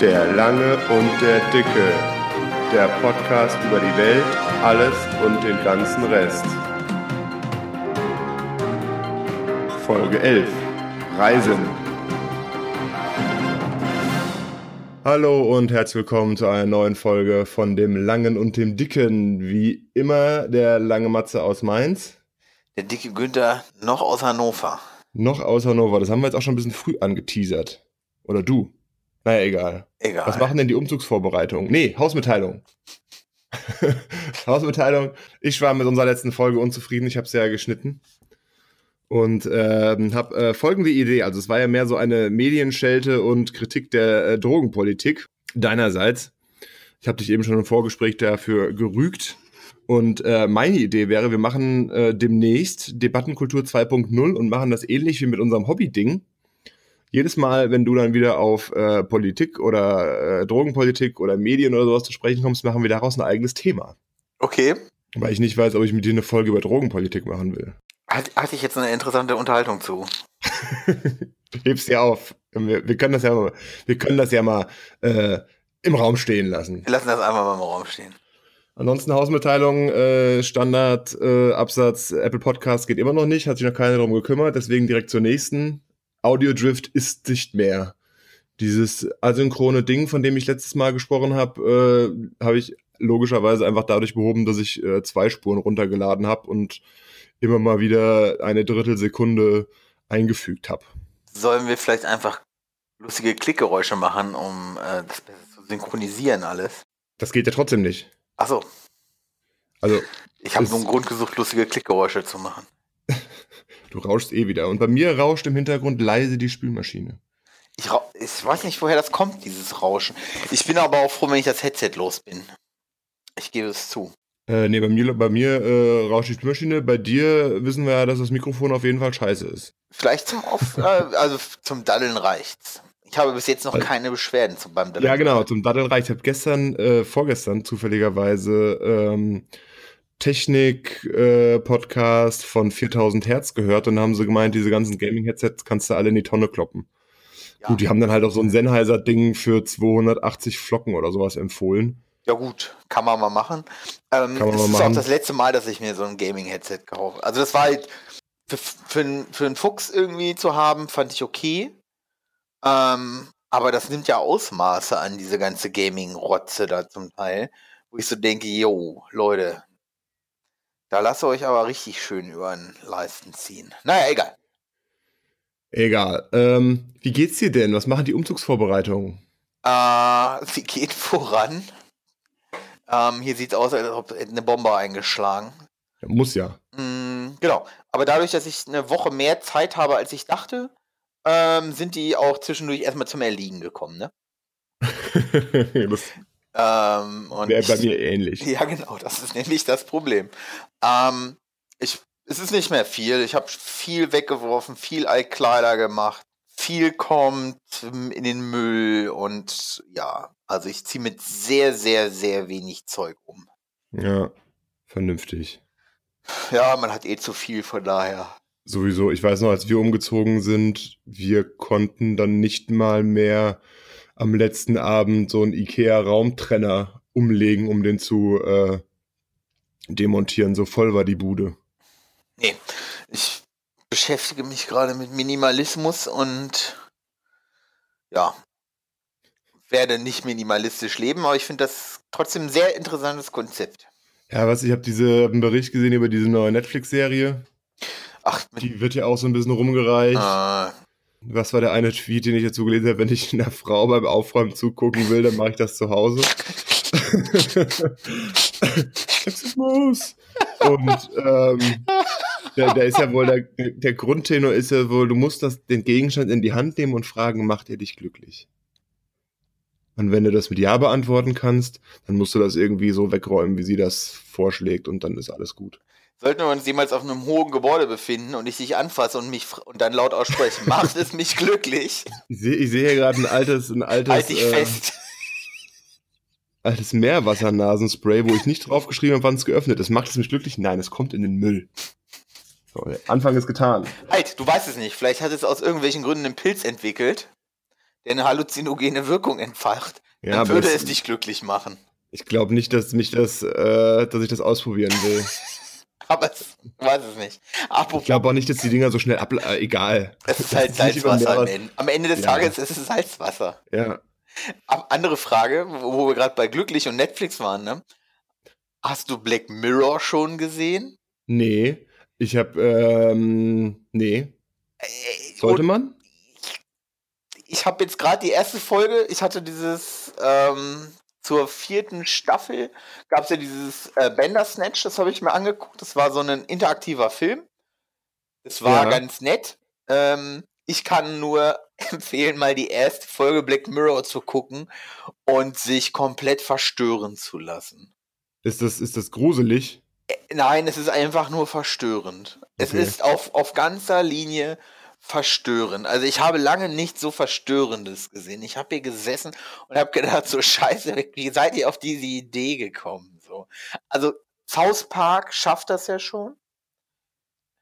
Der Lange und der Dicke. Der Podcast über die Welt, alles und den ganzen Rest. Folge 11. Reisen. Hallo und herzlich willkommen zu einer neuen Folge von dem Langen und dem Dicken. Wie immer der lange Matze aus Mainz. Der dicke Günther noch aus Hannover. Noch aus Hannover. Das haben wir jetzt auch schon ein bisschen früh angeteasert. Oder du. Naja, egal. Egal. Was machen denn die Umzugsvorbereitungen? Nee, Hausmitteilung. Hausmitteilung. Ich war mit unserer letzten Folge unzufrieden. Ich habe es ja geschnitten. Und ähm, habe äh, folgende Idee. Also es war ja mehr so eine Medienschelte und Kritik der äh, Drogenpolitik deinerseits. Ich habe dich eben schon im Vorgespräch dafür gerügt. Und äh, meine Idee wäre, wir machen äh, demnächst Debattenkultur 2.0 und machen das ähnlich wie mit unserem Hobby-Ding. Jedes Mal, wenn du dann wieder auf äh, Politik oder äh, Drogenpolitik oder Medien oder sowas zu sprechen kommst, machen wir daraus ein eigenes Thema. Okay. Weil ich nicht weiß, ob ich mit dir eine Folge über Drogenpolitik machen will. Hat, hatte ich jetzt eine interessante Unterhaltung zu. Heb's dir auf. Wir, wir, können das ja mal, wir können das ja mal äh, im Raum stehen lassen. Wir lassen das einfach mal im Raum stehen. Ansonsten Hausmitteilung, äh, Standard, äh, Absatz, Apple Podcast geht immer noch nicht, hat sich noch keiner darum gekümmert, deswegen direkt zur nächsten. Audiodrift ist nicht mehr. Dieses asynchrone Ding, von dem ich letztes Mal gesprochen habe, äh, habe ich logischerweise einfach dadurch behoben, dass ich äh, zwei Spuren runtergeladen habe und immer mal wieder eine Drittelsekunde eingefügt habe. Sollen wir vielleicht einfach lustige Klickgeräusche machen, um äh, das besser zu synchronisieren alles? Das geht ja trotzdem nicht. Achso. Also. Ich habe nur einen Grund gesucht, lustige Klickgeräusche zu machen. Du rauschst eh wieder. Und bei mir rauscht im Hintergrund leise die Spülmaschine. Ich, ich weiß nicht, woher das kommt, dieses Rauschen. Ich bin aber auch froh, wenn ich das Headset los bin. Ich gebe es zu. Äh, nee, bei mir, bei mir äh, rauscht die Spülmaschine. Bei dir wissen wir ja, dass das Mikrofon auf jeden Fall scheiße ist. Vielleicht zum, auf, äh, also zum Daddeln reicht's. Ich habe bis jetzt noch keine Beschwerden zum, beim Daddeln. Ja, genau, zum Daddeln reicht. Ich habe gestern, äh, vorgestern zufälligerweise ähm, Technik-Podcast äh, von 4000 Hertz gehört und haben sie gemeint, diese ganzen Gaming-Headsets kannst du alle in die Tonne kloppen. Ja. Gut, die haben dann halt auch so ein Sennheiser-Ding für 280 Flocken oder sowas empfohlen. Ja gut, kann man mal machen. Ähm, kann man mal ist machen. auch das letzte Mal, dass ich mir so ein Gaming-Headset kaufe. Also das war halt für, für, für einen Fuchs irgendwie zu haben, fand ich okay. Ähm, aber das nimmt ja Ausmaße an, diese ganze Gaming-Rotze da zum Teil, wo ich so denke, yo, Leute, da lasst ihr euch aber richtig schön über den Leisten ziehen. Naja, egal. Egal. Ähm, wie geht's dir denn? Was machen die Umzugsvorbereitungen? Äh, sie geht voran. Ähm, hier sieht es aus, als ob eine Bombe eingeschlagen. Muss ja. Mm, genau. Aber dadurch, dass ich eine Woche mehr Zeit habe, als ich dachte, ähm, sind die auch zwischendurch erstmal zum Erliegen gekommen, ne? das ähm, wäre bei mir ähnlich. Ja, genau, das ist nämlich das Problem. Ähm, ich, es ist nicht mehr viel. Ich habe viel weggeworfen, viel Altkleider gemacht. Viel kommt in den Müll und ja, also ich ziehe mit sehr, sehr, sehr wenig Zeug um. Ja, vernünftig. Ja, man hat eh zu viel, von daher sowieso, ich weiß noch, als wir umgezogen sind, wir konnten dann nicht mal mehr am letzten Abend so einen IKEA-Raumtrenner umlegen, um den zu äh, demontieren. So voll war die Bude. Nee, ich beschäftige mich gerade mit Minimalismus und ja, werde nicht minimalistisch leben, aber ich finde das trotzdem ein sehr interessantes Konzept. Ja, was, ich habe diese hab einen Bericht gesehen über diese neue Netflix-Serie. Ach, die wird ja auch so ein bisschen rumgereicht. Ah. Was war der eine Tweet, den ich dazu gelesen habe? Wenn ich einer Frau beim Aufräumen zugucken will, dann mache ich das zu Hause. Sexismus. Und ähm, der, der, ist ja wohl, der, der Grundtenor ist ja wohl, du musst das, den Gegenstand in die Hand nehmen und fragen, macht er dich glücklich? Und wenn du das mit Ja beantworten kannst, dann musst du das irgendwie so wegräumen, wie sie das vorschlägt und dann ist alles gut. Sollten wir uns jemals auf einem hohen Gebäude befinden und ich dich anfasse und mich und dann laut ausspreche, macht es mich glücklich. Ich sehe ich seh hier gerade ein altes, ein altes. Halt dich äh, fest. Altes Meerwassernasenspray, wo ich nicht draufgeschrieben habe, wann es geöffnet ist. Macht es mich glücklich? Nein, es kommt in den Müll. So, der Anfang ist getan. Halt, du weißt es nicht. Vielleicht hat es aus irgendwelchen Gründen einen Pilz entwickelt, der eine halluzinogene Wirkung entfacht, ja, dann würde es dich glücklich machen. Ich glaube nicht, dass mich das, äh, dass ich das ausprobieren will. aber es weiß es nicht. Apropos, ich glaube auch nicht, dass die Dinger so schnell ab. Äh, egal. Es ist halt Salzwasser am Ende. am Ende. des ja. Tages ist es Salzwasser. Ja. Andere Frage, wo wir gerade bei Glücklich und Netflix waren, ne? Hast du Black Mirror schon gesehen? Nee. Ich habe, ähm, nee. Äh, Sollte man? Ich habe jetzt gerade die erste Folge, ich hatte dieses, ähm, zur vierten Staffel gab es ja dieses äh, Bandersnatch, das habe ich mir angeguckt. Das war so ein interaktiver Film. Das war ja. ganz nett. Ähm, ich kann nur empfehlen, mal die erste Folge Black Mirror zu gucken und sich komplett verstören zu lassen. Ist das, ist das gruselig? Äh, nein, es ist einfach nur verstörend. Okay. Es ist auf, auf ganzer Linie verstörend. Also ich habe lange nicht so Verstörendes gesehen. Ich habe hier gesessen und habe gedacht, so scheiße, wie seid ihr auf diese Idee gekommen? So. Also South Park schafft das ja schon.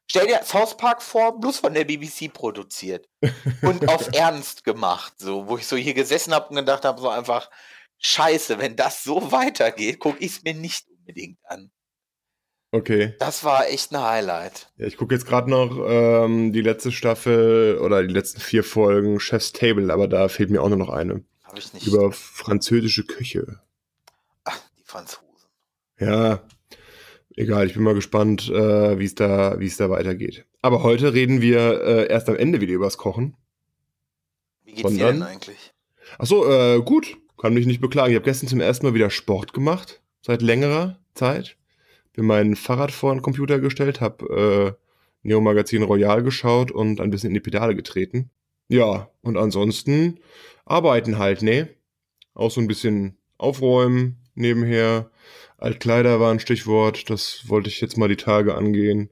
Stell dir South Park vor, bloß von der BBC produziert und auf Ernst gemacht, so, wo ich so hier gesessen habe und gedacht habe, so einfach, scheiße, wenn das so weitergeht, gucke ich es mir nicht unbedingt an. Okay. Das war echt ein Highlight. Ja, ich gucke jetzt gerade noch ähm, die letzte Staffel oder die letzten vier Folgen Chef's Table, aber da fehlt mir auch nur noch eine. Habe ich nicht. Über französische Küche. Ach, die Franzosen. Ja, egal. Ich bin mal gespannt, äh, wie es da, es da weitergeht. Aber heute reden wir äh, erst am Ende wieder übers Kochen. Wie geht's Sondern, dir denn eigentlich? Achso, äh, gut. Kann mich nicht beklagen. Ich habe gestern zum ersten Mal wieder Sport gemacht. Seit längerer Zeit bin mein Fahrrad vor den Computer gestellt, habe äh, Neo Magazin Royal geschaut und ein bisschen in die Pedale getreten. Ja, und ansonsten arbeiten halt, ne? Auch so ein bisschen aufräumen nebenher. Altkleider war ein Stichwort, das wollte ich jetzt mal die Tage angehen.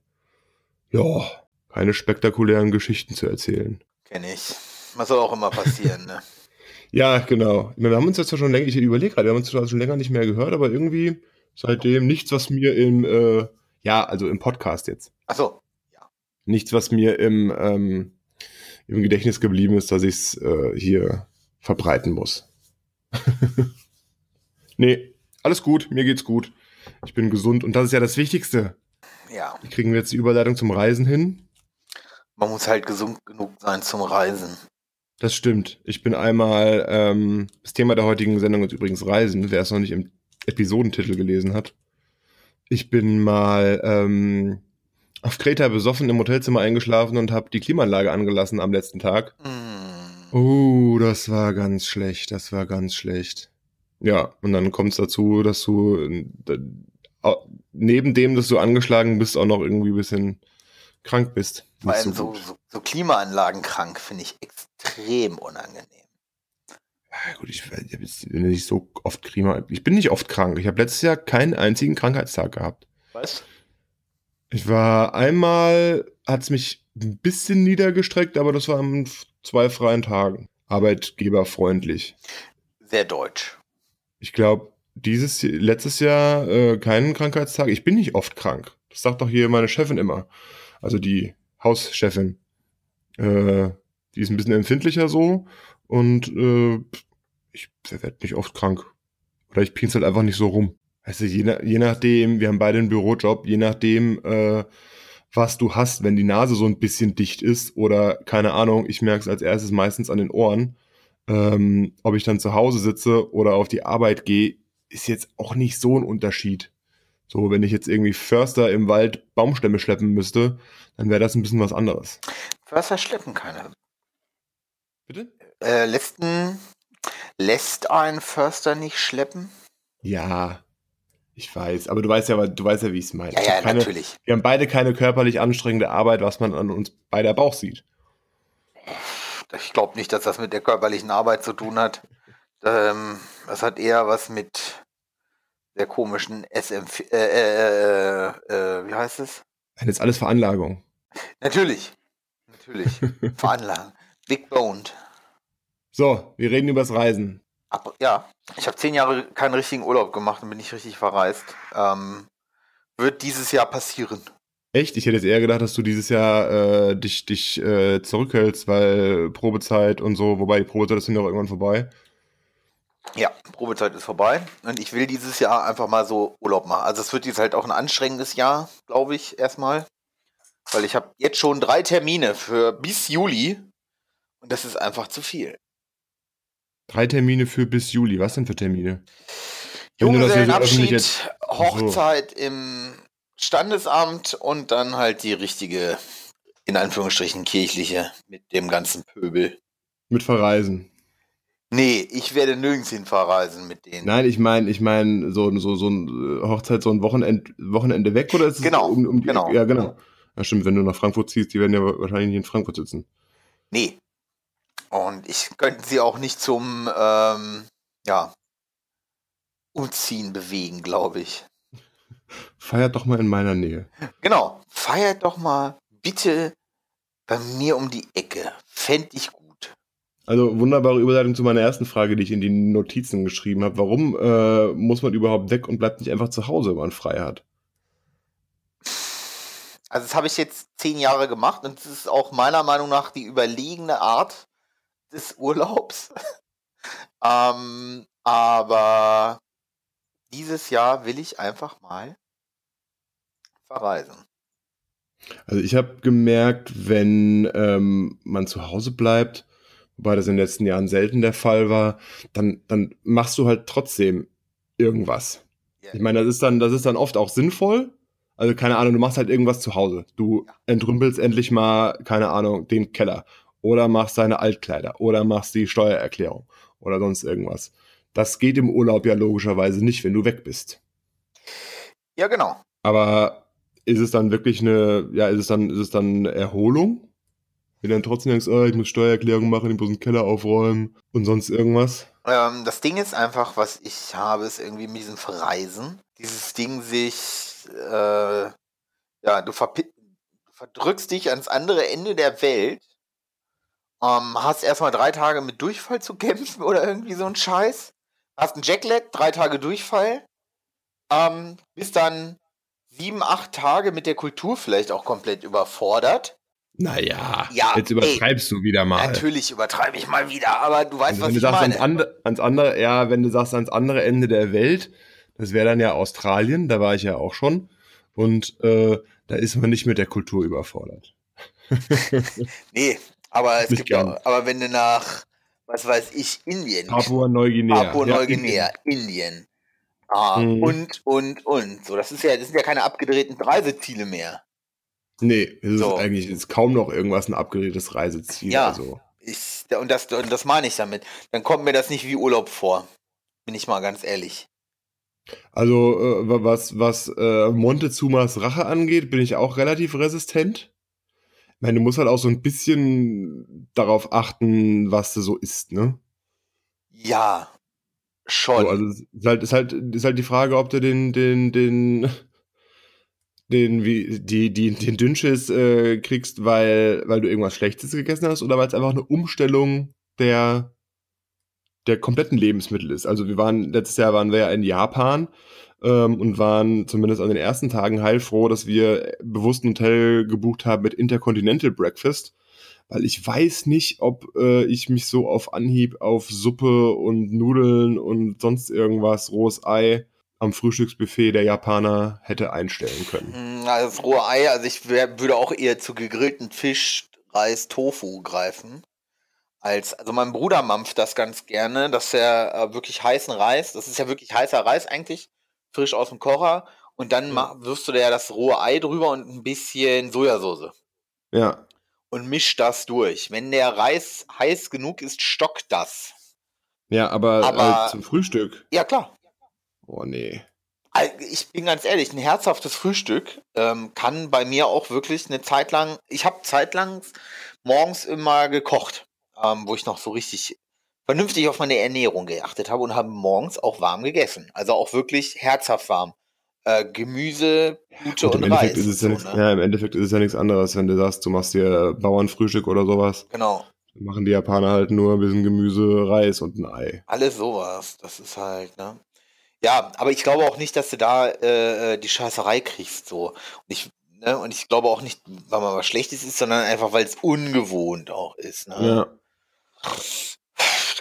Ja, keine spektakulären Geschichten zu erzählen. Kenn ich. Was soll auch immer passieren, ne? ja, genau. Wir haben uns jetzt ja schon länger, ich überlege gerade, wir haben uns schon länger nicht mehr gehört, aber irgendwie seitdem. Nichts, was mir im, äh, ja, also im Podcast jetzt. Ach so, ja. Nichts, was mir im, ähm, im Gedächtnis geblieben ist, dass ich es äh, hier verbreiten muss. nee, alles gut, mir geht's gut. Ich bin gesund und das ist ja das Wichtigste. Ja. Wie kriegen wir jetzt die Überleitung zum Reisen hin? Man muss halt gesund genug sein zum Reisen. Das stimmt. Ich bin einmal, ähm, das Thema der heutigen Sendung ist übrigens Reisen. Wer es noch nicht im Episodentitel gelesen hat. Ich bin mal ähm, auf Kreta besoffen im Hotelzimmer eingeschlafen und habe die Klimaanlage angelassen am letzten Tag. Mm. Oh, das war ganz schlecht, das war ganz schlecht. Ja, und dann kommt es dazu, dass du äh, neben dem, dass du angeschlagen bist, auch noch irgendwie ein bisschen krank bist. Vor allem so, so, so Klimaanlagen krank finde ich extrem unangenehm gut, ich, ich bin nicht so oft Klima. Ich bin nicht oft krank. Ich habe letztes Jahr keinen einzigen Krankheitstag gehabt. Was? Ich war einmal, hat es mich ein bisschen niedergestreckt, aber das war an zwei freien Tagen. Arbeitgeberfreundlich. Sehr deutsch. Ich glaube, dieses letztes Jahr äh, keinen Krankheitstag. Ich bin nicht oft krank. Das sagt doch hier meine Chefin immer. Also die Hauschefin. Äh, die ist ein bisschen empfindlicher so und äh, ich werde nicht oft krank. Oder ich pinzel einfach nicht so rum. Also je, je nachdem, wir haben beide einen Bürojob, je nachdem, äh, was du hast, wenn die Nase so ein bisschen dicht ist oder keine Ahnung, ich merke es als erstes meistens an den Ohren. Ähm, ob ich dann zu Hause sitze oder auf die Arbeit gehe, ist jetzt auch nicht so ein Unterschied. So, wenn ich jetzt irgendwie Förster im Wald Baumstämme schleppen müsste, dann wäre das ein bisschen was anderes. Förster schleppen keine. Bitte? Äh, letzten lässt ein Förster nicht schleppen? Ja, ich weiß, aber du weißt ja, du weißt ja, wie ich es meine. Ja, ja, keine, natürlich. Wir haben beide keine körperlich anstrengende Arbeit, was man an uns bei der Bauch sieht. Ich glaube nicht, dass das mit der körperlichen Arbeit zu tun hat. Ähm, das hat eher was mit der komischen SM, äh, äh, äh, äh, wie heißt es? Das ist alles Veranlagung. Natürlich, natürlich. Veranlagung. Big boned. So, wir reden übers Reisen. Ab, ja, ich habe zehn Jahre keinen richtigen Urlaub gemacht und bin nicht richtig verreist. Ähm, wird dieses Jahr passieren. Echt? Ich hätte jetzt eher gedacht, dass du dieses Jahr äh, dich, dich äh, zurückhältst, weil Probezeit und so, wobei die Probezeit ist ja auch irgendwann vorbei. Ja, Probezeit ist vorbei und ich will dieses Jahr einfach mal so Urlaub machen. Also es wird jetzt halt auch ein anstrengendes Jahr, glaube ich, erstmal. Weil ich habe jetzt schon drei Termine für bis Juli und das ist einfach zu viel. Drei Termine für bis Juli. Was denn für Termine? Junggesellenabschied, so Hochzeit so. im Standesamt und dann halt die richtige, in Anführungsstrichen kirchliche mit dem ganzen Pöbel. Mit Verreisen. Nee, ich werde nirgends hin verreisen mit denen. Nein, ich meine, ich meine, so, so, so ein äh, Hochzeit, so ein Wochenend, Wochenende weg oder ist es genau, um, um die, genau. Ja, genau. Ja, stimmt, wenn du nach Frankfurt ziehst, die werden ja wahrscheinlich nicht in Frankfurt sitzen. Nee. Und ich könnte sie auch nicht zum, ähm, ja, Umziehen bewegen, glaube ich. Feiert doch mal in meiner Nähe. Genau, feiert doch mal bitte bei mir um die Ecke. Fände ich gut. Also wunderbare Überleitung zu meiner ersten Frage, die ich in die Notizen geschrieben habe. Warum äh, muss man überhaupt weg und bleibt nicht einfach zu Hause, wenn man frei hat? Also das habe ich jetzt zehn Jahre gemacht und das ist auch meiner Meinung nach die überlegene Art des Urlaubs. ähm, aber dieses Jahr will ich einfach mal verreisen. Also ich habe gemerkt, wenn ähm, man zu Hause bleibt, wobei das in den letzten Jahren selten der Fall war, dann, dann machst du halt trotzdem irgendwas. Yeah. Ich meine, das ist dann, das ist dann oft auch sinnvoll. Also keine Ahnung, du machst halt irgendwas zu Hause. Du ja. entrümpelst endlich mal, keine Ahnung, den Keller. Oder machst deine Altkleider. Oder machst die Steuererklärung. Oder sonst irgendwas. Das geht im Urlaub ja logischerweise nicht, wenn du weg bist. Ja, genau. Aber ist es dann wirklich eine, ja, ist es dann, ist es dann Erholung? Wenn du dann trotzdem denkst, oh, ich muss Steuererklärung machen, ich muss den Keller aufräumen und sonst irgendwas? Ähm, das Ding ist einfach, was ich habe, ist irgendwie mit diesem Verreisen. Dieses Ding sich, äh, ja, du, verdrückst dich ans andere Ende der Welt, ähm, hast erstmal drei Tage mit Durchfall zu kämpfen oder irgendwie so ein Scheiß, hast ein Jacklet, drei Tage Durchfall, ähm, bist dann sieben, acht Tage mit der Kultur vielleicht auch komplett überfordert. Naja, ja, jetzt übertreibst ey, du wieder mal. Natürlich übertreibe ich mal wieder, aber du weißt, also, was ich sagst, meine. Ans, and, ans andere, ja, wenn du sagst ans andere Ende der Welt, das wäre dann ja Australien, da war ich ja auch schon. Und äh, da ist man nicht mit der Kultur überfordert. nee, aber es nicht gibt auch, aber wenn du nach, was weiß ich, Indien. Papua-Neuguinea. Papua-Neuguinea, ja, Indien. Ah, mhm. und, und, und. So, das ist ja, das sind ja keine abgedrehten Reiseziele mehr. Nee, es so. ist eigentlich ist kaum noch irgendwas ein abgedrehtes Reiseziel. Ja, also. ich, und, das, und das meine ich damit. Dann kommt mir das nicht wie Urlaub vor. Bin ich mal ganz ehrlich. Also, äh, was, was äh, Montezumas Rache angeht, bin ich auch relativ resistent. Meine, du musst halt auch so ein bisschen darauf achten, was du so isst, ne? Ja, Schon. So, also ist halt, ist halt, ist halt die Frage, ob du den, den, den, den, wie, die, die, den Dünnschiss äh, kriegst, weil, weil du irgendwas Schlechtes gegessen hast oder weil es einfach eine Umstellung der, der kompletten Lebensmittel ist. Also wir waren, letztes Jahr waren wir ja in Japan ähm, und waren zumindest an den ersten Tagen heilfroh, dass wir bewusst ein Hotel gebucht haben mit Intercontinental Breakfast weil ich weiß nicht, ob äh, ich mich so auf Anhieb auf Suppe und Nudeln und sonst irgendwas, rohes Ei am Frühstücksbuffet der Japaner hätte einstellen können. Hm, also das rohe Ei, also ich wär, würde auch eher zu gegrillten Fisch, Reis, Tofu greifen. Als, also mein Bruder mampft das ganz gerne, dass er äh, wirklich heißen Reis, das ist ja wirklich heißer Reis eigentlich, frisch aus dem Kocher, und dann ja. wirfst du da ja das rohe Ei drüber und ein bisschen Sojasauce. Ja und mischt das durch. Wenn der Reis heiß genug ist, stockt das. Ja, aber, aber äh, zum Frühstück. Ja, klar. Oh, nee. Ich bin ganz ehrlich, ein herzhaftes Frühstück ähm, kann bei mir auch wirklich eine Zeit lang. Ich habe zeitlang morgens immer gekocht, ähm, wo ich noch so richtig vernünftig auf meine Ernährung geachtet habe und habe morgens auch warm gegessen. Also auch wirklich herzhaft warm äh, Gemüse, Gute und, und Reis. Ist es ja, so, ne? ja, im Endeffekt ist es ja nichts anderes, wenn du sagst, du machst dir Bauernfrühstück oder sowas. Genau. Dann machen die Japaner halt nur ein bisschen Gemüse, Reis und ein Ei. Alles sowas. Das ist halt, ne? Ja, aber ich glaube auch nicht, dass du da äh, äh die Scheißerei kriegst. So. Und ich, Ne? Und ich glaube auch nicht, weil man was Schlechtes ist, sondern einfach, weil es ungewohnt auch ist. Ne? Ja.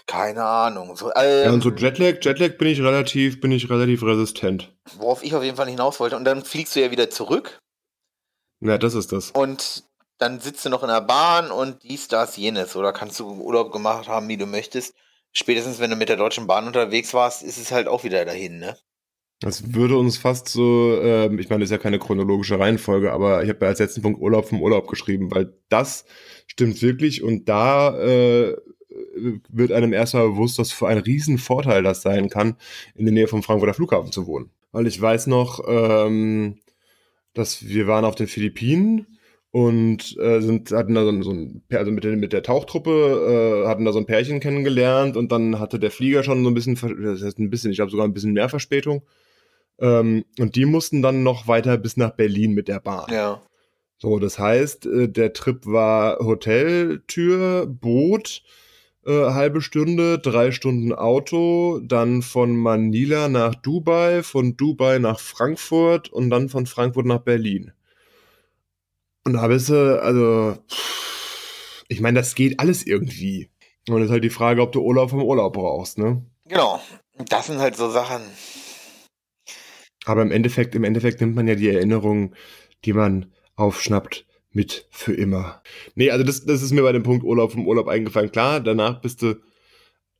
Keine Ahnung. So, ähm, ja, und so Jetlag, Jetlag bin ich relativ, bin ich relativ resistent. Worauf ich auf jeden Fall hinaus wollte. Und dann fliegst du ja wieder zurück. Ja, das ist das. Und dann sitzt du noch in der Bahn und dies, das, jenes. Oder kannst du Urlaub gemacht haben, wie du möchtest. Spätestens, wenn du mit der Deutschen Bahn unterwegs warst, ist es halt auch wieder dahin, ne? Das würde uns fast so, äh, ich meine, das ist ja keine chronologische Reihenfolge, aber ich habe ja als letzten Punkt Urlaub vom Urlaub geschrieben, weil das stimmt wirklich und da äh, wird einem erstmal bewusst, dass für einen riesen Vorteil das sein kann, in der Nähe vom Frankfurter Flughafen zu wohnen. Weil ich weiß noch, ähm, dass wir waren auf den Philippinen und äh, sind hatten da so, so ein also mit der, mit der Tauchtruppe äh, hatten da so ein Pärchen kennengelernt und dann hatte der Flieger schon so ein bisschen das heißt ein bisschen ich glaube sogar ein bisschen mehr Verspätung. Ähm, und die mussten dann noch weiter bis nach Berlin mit der Bahn. Ja. So das heißt äh, der Trip war Hoteltür Boot äh, halbe Stunde drei Stunden Auto dann von Manila nach Dubai von Dubai nach Frankfurt und dann von Frankfurt nach Berlin und da bist du, also, ich meine, das geht alles irgendwie. Und es ist halt die Frage, ob du Urlaub vom Urlaub brauchst, ne? Genau. Das sind halt so Sachen. Aber im Endeffekt, im Endeffekt nimmt man ja die Erinnerungen, die man aufschnappt, mit für immer. Nee, also das, das ist mir bei dem Punkt Urlaub vom Urlaub eingefallen. Klar, danach bist du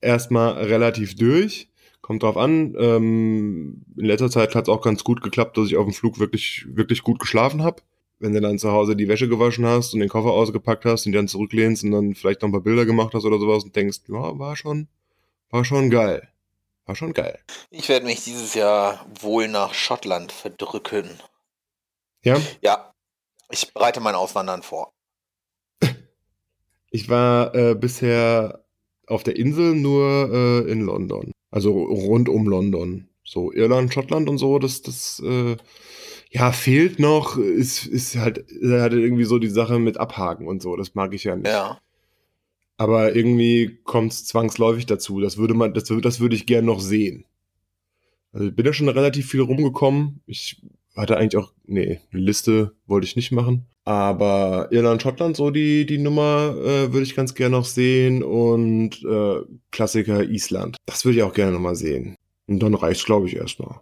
erstmal relativ durch. Kommt drauf an. Ähm, in letzter Zeit hat es auch ganz gut geklappt, dass ich auf dem Flug wirklich, wirklich gut geschlafen habe wenn du dann zu Hause die Wäsche gewaschen hast und den Koffer ausgepackt hast und dann zurücklehnst und dann vielleicht noch ein paar Bilder gemacht hast oder sowas und denkst, ja, war schon, war schon geil. War schon geil. Ich werde mich dieses Jahr wohl nach Schottland verdrücken. Ja? Ja. Ich bereite mein Auswandern vor. ich war äh, bisher auf der Insel nur äh, in London. Also rund um London. So Irland, Schottland und so, das, das, äh, ja, fehlt noch, ist, ist halt, hat irgendwie so die Sache mit Abhaken und so. Das mag ich ja nicht. Ja. Aber irgendwie kommt es zwangsläufig dazu. Das würde man, das, das würde ich gern noch sehen. Also ich bin ja schon relativ viel rumgekommen. Ich hatte eigentlich auch, nee, eine Liste wollte ich nicht machen. Aber Irland, Schottland, so die, die Nummer äh, würde ich ganz gerne noch sehen. Und äh, Klassiker Island. Das würde ich auch gerne noch mal sehen. Und dann reicht's, glaube ich, erstmal.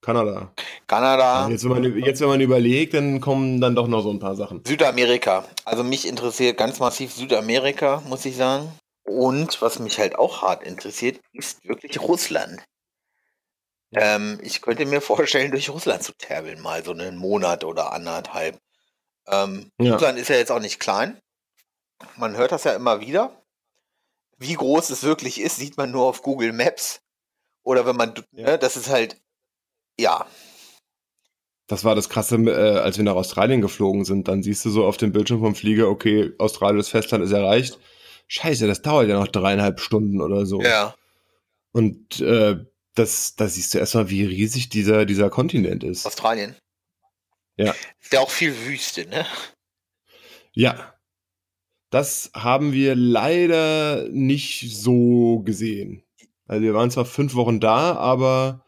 Kanada. Kanada. Jetzt wenn, man, jetzt, wenn man überlegt, dann kommen dann doch noch so ein paar Sachen. Südamerika. Also mich interessiert ganz massiv Südamerika, muss ich sagen. Und was mich halt auch hart interessiert, ist wirklich Russland. Ähm, ich könnte mir vorstellen, durch Russland zu terbeln, mal so einen Monat oder anderthalb. Ähm, ja. Russland ist ja jetzt auch nicht klein. Man hört das ja immer wieder. Wie groß es wirklich ist, sieht man nur auf Google Maps. Oder wenn man, ja. ne, das ist halt ja. Das war das Krasse, äh, als wir nach Australien geflogen sind. Dann siehst du so auf dem Bildschirm vom Flieger, okay, Australiens Festland ist erreicht. Scheiße, das dauert ja noch dreieinhalb Stunden oder so. Ja. Und äh, das, da siehst du erstmal, wie riesig dieser, dieser Kontinent ist. Australien. Ja. Ist ja auch viel Wüste, ne? Ja. Das haben wir leider nicht so gesehen. Also wir waren zwar fünf Wochen da, aber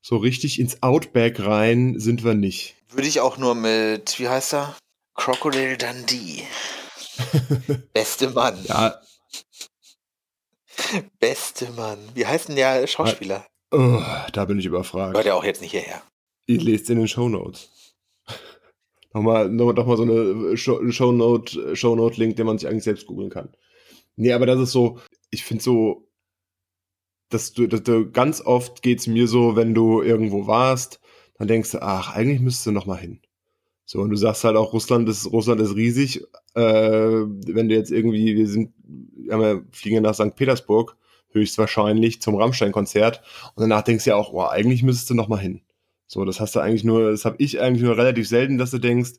so richtig ins Outback rein sind wir nicht. Würde ich auch nur mit, wie heißt er? Crocodile Dundee. Beste Mann. Ja. Beste Mann. Wie heißt denn der Schauspieler? Oh, da bin ich überfragt. Hört er auch jetzt nicht hierher. Ich lese in den Shownotes. nochmal, nochmal so eine Shownote, Shownote-Link, den man sich eigentlich selbst googeln kann. Nee, aber das ist so, ich finde so, dass du, dass du ganz oft geht's mir so, wenn du irgendwo warst, dann denkst du, ach, eigentlich müsstest du noch mal hin. So, und du sagst halt auch, Russland ist, Russland ist riesig. Äh, wenn du jetzt irgendwie, wir sind, wir, ja, fliegen nach St. Petersburg, höchstwahrscheinlich zum Rammstein-Konzert. Und danach denkst du ja auch, oh, eigentlich müsstest du noch mal hin. So, das hast du eigentlich nur, das habe ich eigentlich nur relativ selten, dass du denkst,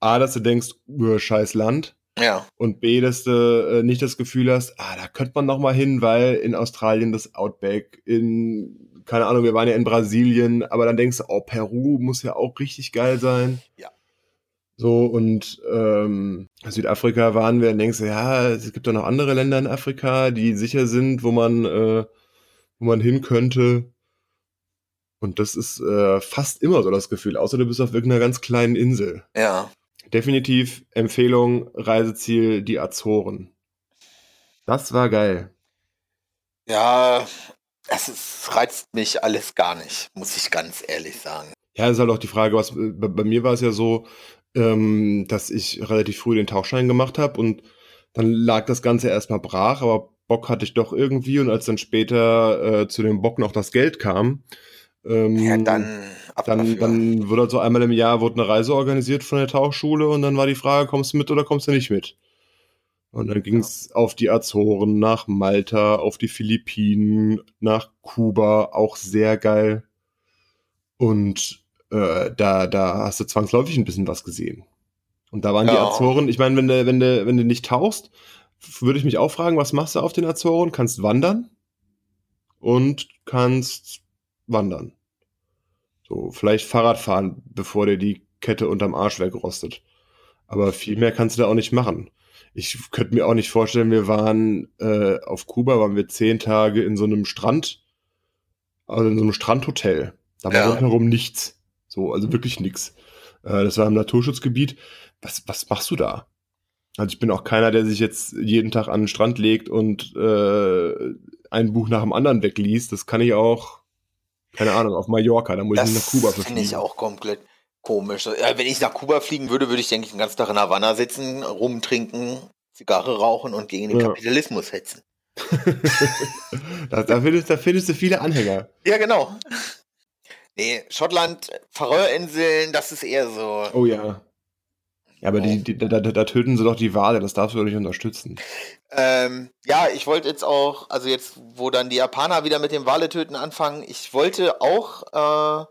A, dass du denkst, oh, scheiß Land. Ja. Und B, dass du äh, nicht das Gefühl hast, ah, da könnte man noch mal hin, weil in Australien das Outback, in, keine Ahnung, wir waren ja in Brasilien, aber dann denkst du, oh, Peru muss ja auch richtig geil sein. Ja. So, und ähm, Südafrika waren wir, und denkst du, ja, es gibt doch noch andere Länder in Afrika, die sicher sind, wo man, äh, wo man hin könnte. Und das ist äh, fast immer so das Gefühl, außer du bist auf irgendeiner ganz kleinen Insel. Ja. Definitiv Empfehlung, Reiseziel, die Azoren. Das war geil. Ja, es ist, reizt mich alles gar nicht, muss ich ganz ehrlich sagen. Ja, ist halt auch die Frage, was bei, bei mir war es ja so, ähm, dass ich relativ früh den Tauchschein gemacht habe und dann lag das Ganze erstmal brach, aber Bock hatte ich doch irgendwie und als dann später äh, zu dem Bock noch das Geld kam, ähm, ja, dann, dann, dann wurde halt so einmal im Jahr wurde eine Reise organisiert von der Tauchschule und dann war die Frage, kommst du mit oder kommst du nicht mit? Und dann ging es ja. auf die Azoren, nach Malta, auf die Philippinen, nach Kuba, auch sehr geil. Und äh, da, da hast du zwangsläufig ein bisschen was gesehen. Und da waren ja. die Azoren, ich meine, wenn du, wenn, du, wenn du nicht tauchst, würde ich mich auch fragen, was machst du auf den Azoren? Kannst wandern und kannst wandern. So, vielleicht Fahrrad fahren, bevor dir die Kette unterm Arsch wegrostet. Aber viel mehr kannst du da auch nicht machen ich könnte mir auch nicht vorstellen, wir waren äh, auf Kuba, waren wir zehn Tage in so einem Strand, also in so einem Strandhotel. Da war ja. rundherum nichts. So, also wirklich nichts. Äh, das war im Naturschutzgebiet. Was, was machst du da? Also ich bin auch keiner, der sich jetzt jeden Tag an den Strand legt und äh, ein Buch nach dem anderen wegliest. Das kann ich auch, keine Ahnung, auf Mallorca, da muss das ich nach Kuba Das finde ich auch komplett komisch. Ja, wenn ich nach Kuba fliegen würde, würde ich, denke ich, den ganzen Tag in Havanna sitzen, rumtrinken, Zigarre rauchen und gegen den ja. Kapitalismus hetzen. da, da, findest, da findest du viele Anhänger. Ja, genau. Nee, Schottland, Färöerinseln, das ist eher so. Oh ja. Ja, aber die, die, da, da, töten sie doch die Wale, das darfst du doch nicht unterstützen. Ähm, ja, ich wollte jetzt auch, also jetzt, wo dann die Japaner wieder mit dem Wale-Töten anfangen, ich wollte auch äh,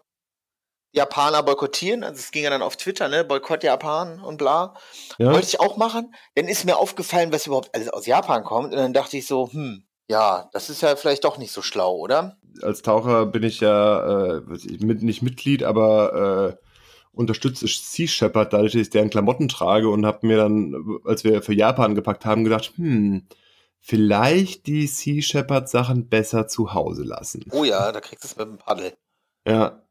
Japaner boykottieren. Also es ging ja dann auf Twitter, ne? Boykott Japan und bla. Ja. Wollte ich auch machen. Dann ist mir aufgefallen, was überhaupt alles aus Japan kommt. Und dann dachte ich so, hm, ja, das ist ja vielleicht doch nicht so schlau, oder? Als Taucher bin ich ja äh, mit, nicht Mitglied, aber äh, unterstütze Sea Shepherd, dadurch, dass ich deren Klamotten trage und habe mir dann, als wir für Japan gepackt haben, gedacht, hm, vielleicht die Sea Shepherd Sachen besser zu Hause lassen. Oh ja, da kriegst du es mit dem Paddel. Ja,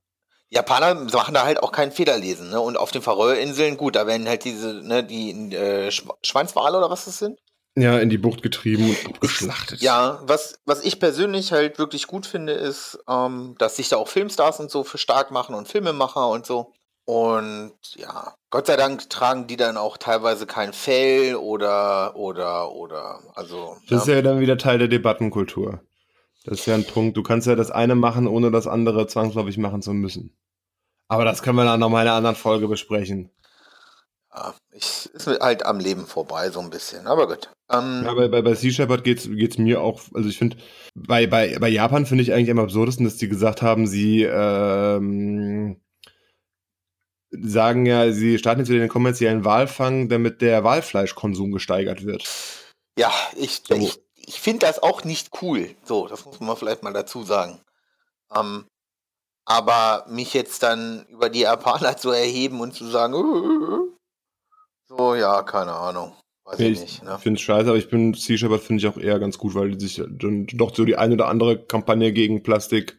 Japaner machen da halt auch kein Federlesen, ne? Und auf den Färöerinseln, gut, da werden halt diese, ne, die äh, Schweinswale oder was das sind? Ja, in die Bucht getrieben und abgeschlachtet. Ja, was, was ich persönlich halt wirklich gut finde, ist, ähm, dass sich da auch Filmstars und so für stark machen und Filmemacher und so. Und ja, Gott sei Dank tragen die dann auch teilweise kein Fell oder, oder, oder, also. Das ja. ist ja dann wieder Teil der Debattenkultur. Das ist ja ein Punkt. Du kannst ja das eine machen, ohne das andere zwangsläufig machen zu müssen. Aber das können wir dann nochmal in einer anderen Folge besprechen. Ja, ich, ist halt am Leben vorbei, so ein bisschen. Aber gut. Ähm, ja, bei, bei, bei Sea Shepherd geht es mir auch, also ich finde, bei, bei, bei Japan finde ich eigentlich am absurdesten, dass die gesagt haben, sie ähm, sagen ja, sie starten jetzt wieder den kommerziellen Walfang, damit der Walfleischkonsum gesteigert wird. Ja, ich, so. ich ich finde das auch nicht cool. So, das muss man vielleicht mal dazu sagen. Ähm, aber mich jetzt dann über die Japaner zu erheben und zu sagen, so, ja, keine Ahnung. Weiß ich, ich nicht. Ne? finde es scheiße, aber ich bin Sea Shepherd finde ich auch eher ganz gut, weil die sich dann doch so die eine oder andere Kampagne gegen Plastik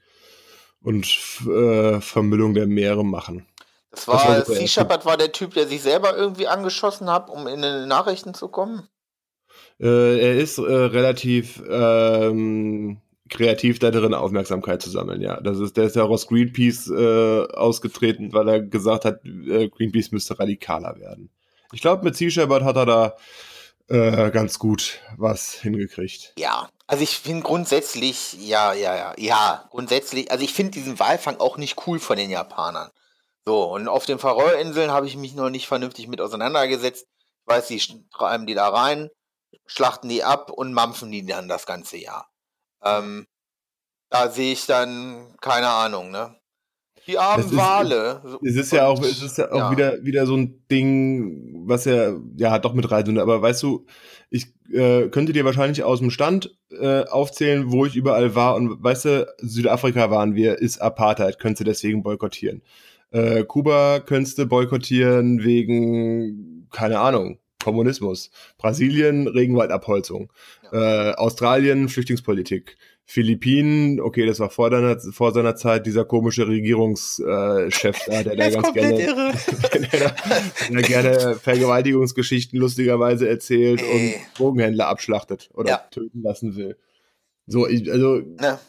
und äh, Vermüllung der Meere machen. Das war, das war Sea Shepherd war der Typ, der sich selber irgendwie angeschossen hat, um in den Nachrichten zu kommen. Äh, er ist äh, relativ ähm, kreativ da drin, Aufmerksamkeit zu sammeln, ja. Das ist, der ist ja auch aus Greenpeace äh, ausgetreten, weil er gesagt hat, äh, Greenpeace müsste radikaler werden. Ich glaube, mit Sea Shepherd hat er da äh, ganz gut was hingekriegt. Ja, also ich finde grundsätzlich, ja, ja, ja, ja, grundsätzlich, also ich finde diesen Walfang auch nicht cool von den Japanern. So, und auf den Färöerinseln habe ich mich noch nicht vernünftig mit auseinandergesetzt. Ich weiß, die treiben die da rein, schlachten die ab und mampfen die dann das ganze Jahr. Ähm, da sehe ich dann keine Ahnung, ne? Die armen ist, Wale. Es ist ja auch, es ist ja auch ja. wieder, wieder so ein Ding, was ja, ja, doch mit rein, aber weißt du, ich äh, könnte dir wahrscheinlich aus dem Stand äh, aufzählen, wo ich überall war und weißt du, Südafrika waren wir, ist Apartheid, könntest du deswegen boykottieren. Äh, Kuba könntest du boykottieren wegen, keine Ahnung, Kommunismus. Brasilien, Regenwaldabholzung. Ja. Äh, Australien, Flüchtlingspolitik. Philippinen, okay, das war vor, deiner, vor seiner Zeit dieser komische Regierungschef da, der, der ganz gerne, der, der, gerne Vergewaltigungsgeschichten lustigerweise erzählt nee. und Drogenhändler abschlachtet oder ja. töten lassen will. So, ich, also, ja.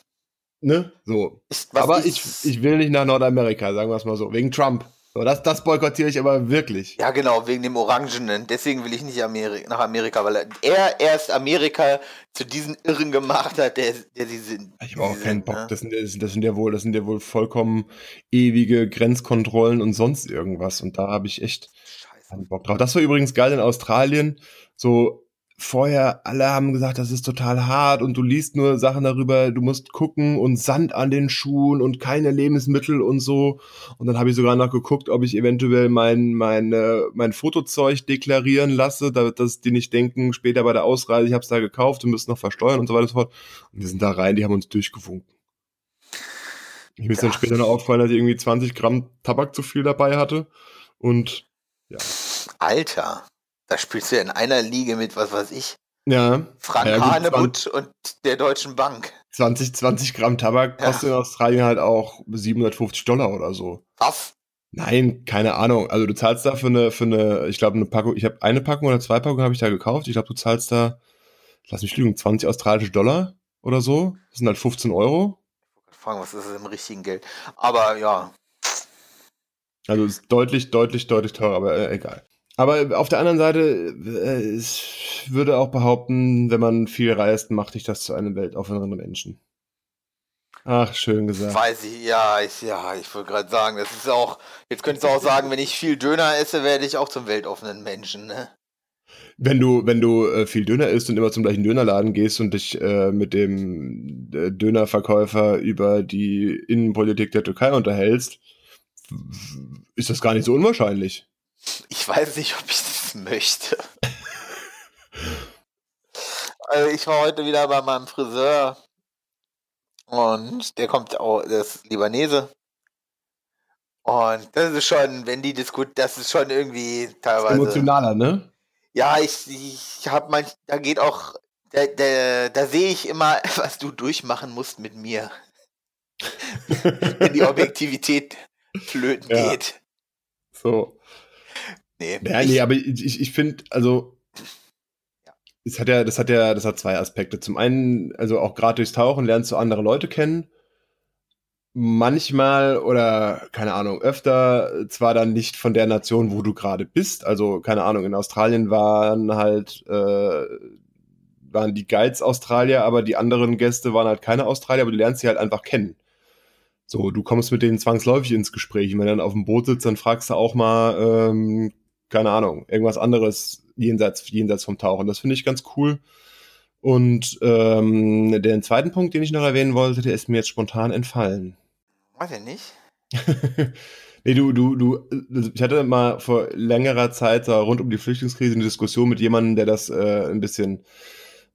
ne, so. Ist, aber ich, ich will nicht nach Nordamerika, sagen wir es mal so, wegen Trump. So, das, das boykottiere ich aber wirklich. Ja, genau, wegen dem Orangenen. Deswegen will ich nicht Ameri nach Amerika, weil er erst Amerika zu diesen Irren gemacht hat, der, der sie sind. Ich habe auch keinen Bock. Ne? Das, sind, das, sind ja wohl, das sind ja wohl vollkommen ewige Grenzkontrollen und sonst irgendwas. Und da habe ich echt keinen Bock drauf. Das war übrigens geil in Australien. So vorher, alle haben gesagt, das ist total hart und du liest nur Sachen darüber, du musst gucken und Sand an den Schuhen und keine Lebensmittel und so. Und dann habe ich sogar noch geguckt, ob ich eventuell mein, mein, mein Fotozeug deklarieren lasse, damit dass die nicht denken, später bei der Ausreise, ich habe es da gekauft und müssen noch versteuern und so weiter und so fort. Und wir sind da rein, die haben uns durchgewunken. Ich mir ist dann später noch aufgefallen, dass ich irgendwie 20 Gramm Tabak zu viel dabei hatte. Und ja. Alter. Da spielst du ja in einer Liga mit, was weiß ich. Ja. Frank ja, Hanebutt und der Deutschen Bank. 20, 20 Gramm Tabak kostet ja. in Australien halt auch 750 Dollar oder so. Was? Nein, keine Ahnung. Also du zahlst da für eine, für eine, ich glaube eine Packung, ich habe eine Packung oder zwei Packungen habe ich da gekauft. Ich glaube, du zahlst da, lass mich lügen, 20 australische Dollar oder so. Das sind halt 15 Euro. Ich fragen, was ist das im richtigen Geld? Aber ja. Also ist deutlich, deutlich, deutlich teurer, aber äh, egal. Aber auf der anderen Seite, äh, ich würde auch behaupten, wenn man viel reist, macht dich das zu einem weltoffeneren Menschen. Ach, schön gesagt. Weiß ich, ja, ich, ja, ich wollte gerade sagen, das ist auch, jetzt könntest du auch sagen, wenn ich viel Döner esse, werde ich auch zum weltoffenen Menschen, ne? Wenn du, wenn du äh, viel Döner isst und immer zum gleichen Dönerladen gehst und dich äh, mit dem äh, Dönerverkäufer über die Innenpolitik der Türkei unterhältst, ist das gar nicht so unwahrscheinlich. Ich weiß nicht, ob ich das möchte. also ich war heute wieder bei meinem Friseur und der kommt auch, der ist Libanese. Und das ist schon, wenn die diskutieren, das ist schon irgendwie teilweise. Emotionaler, ne? Ja, ich, ich hab manch, da geht auch, da, da, da sehe ich immer, was du durchmachen musst mit mir. wenn die Objektivität flöten ja. geht. So. Nee. Ja, nee, aber ich, ich finde, also es hat ja, das hat ja, das hat zwei Aspekte. Zum einen, also auch gerade durchs Tauchen lernst du andere Leute kennen. Manchmal oder keine Ahnung, öfter zwar dann nicht von der Nation, wo du gerade bist. Also keine Ahnung, in Australien waren halt äh, waren die Guides Australier, aber die anderen Gäste waren halt keine Australier, aber du lernst sie halt einfach kennen. So, du kommst mit denen zwangsläufig ins Gespräch. Wenn du dann auf dem Boot sitzt, dann fragst du auch mal, ähm, keine Ahnung, irgendwas anderes jenseits, jenseits vom Tauchen. Das finde ich ganz cool. Und ähm, den zweiten Punkt, den ich noch erwähnen wollte, der ist mir jetzt spontan entfallen. Was denn nicht? nee, du, du, du, ich hatte mal vor längerer Zeit so rund um die Flüchtlingskrise eine Diskussion mit jemandem, der das äh, ein bisschen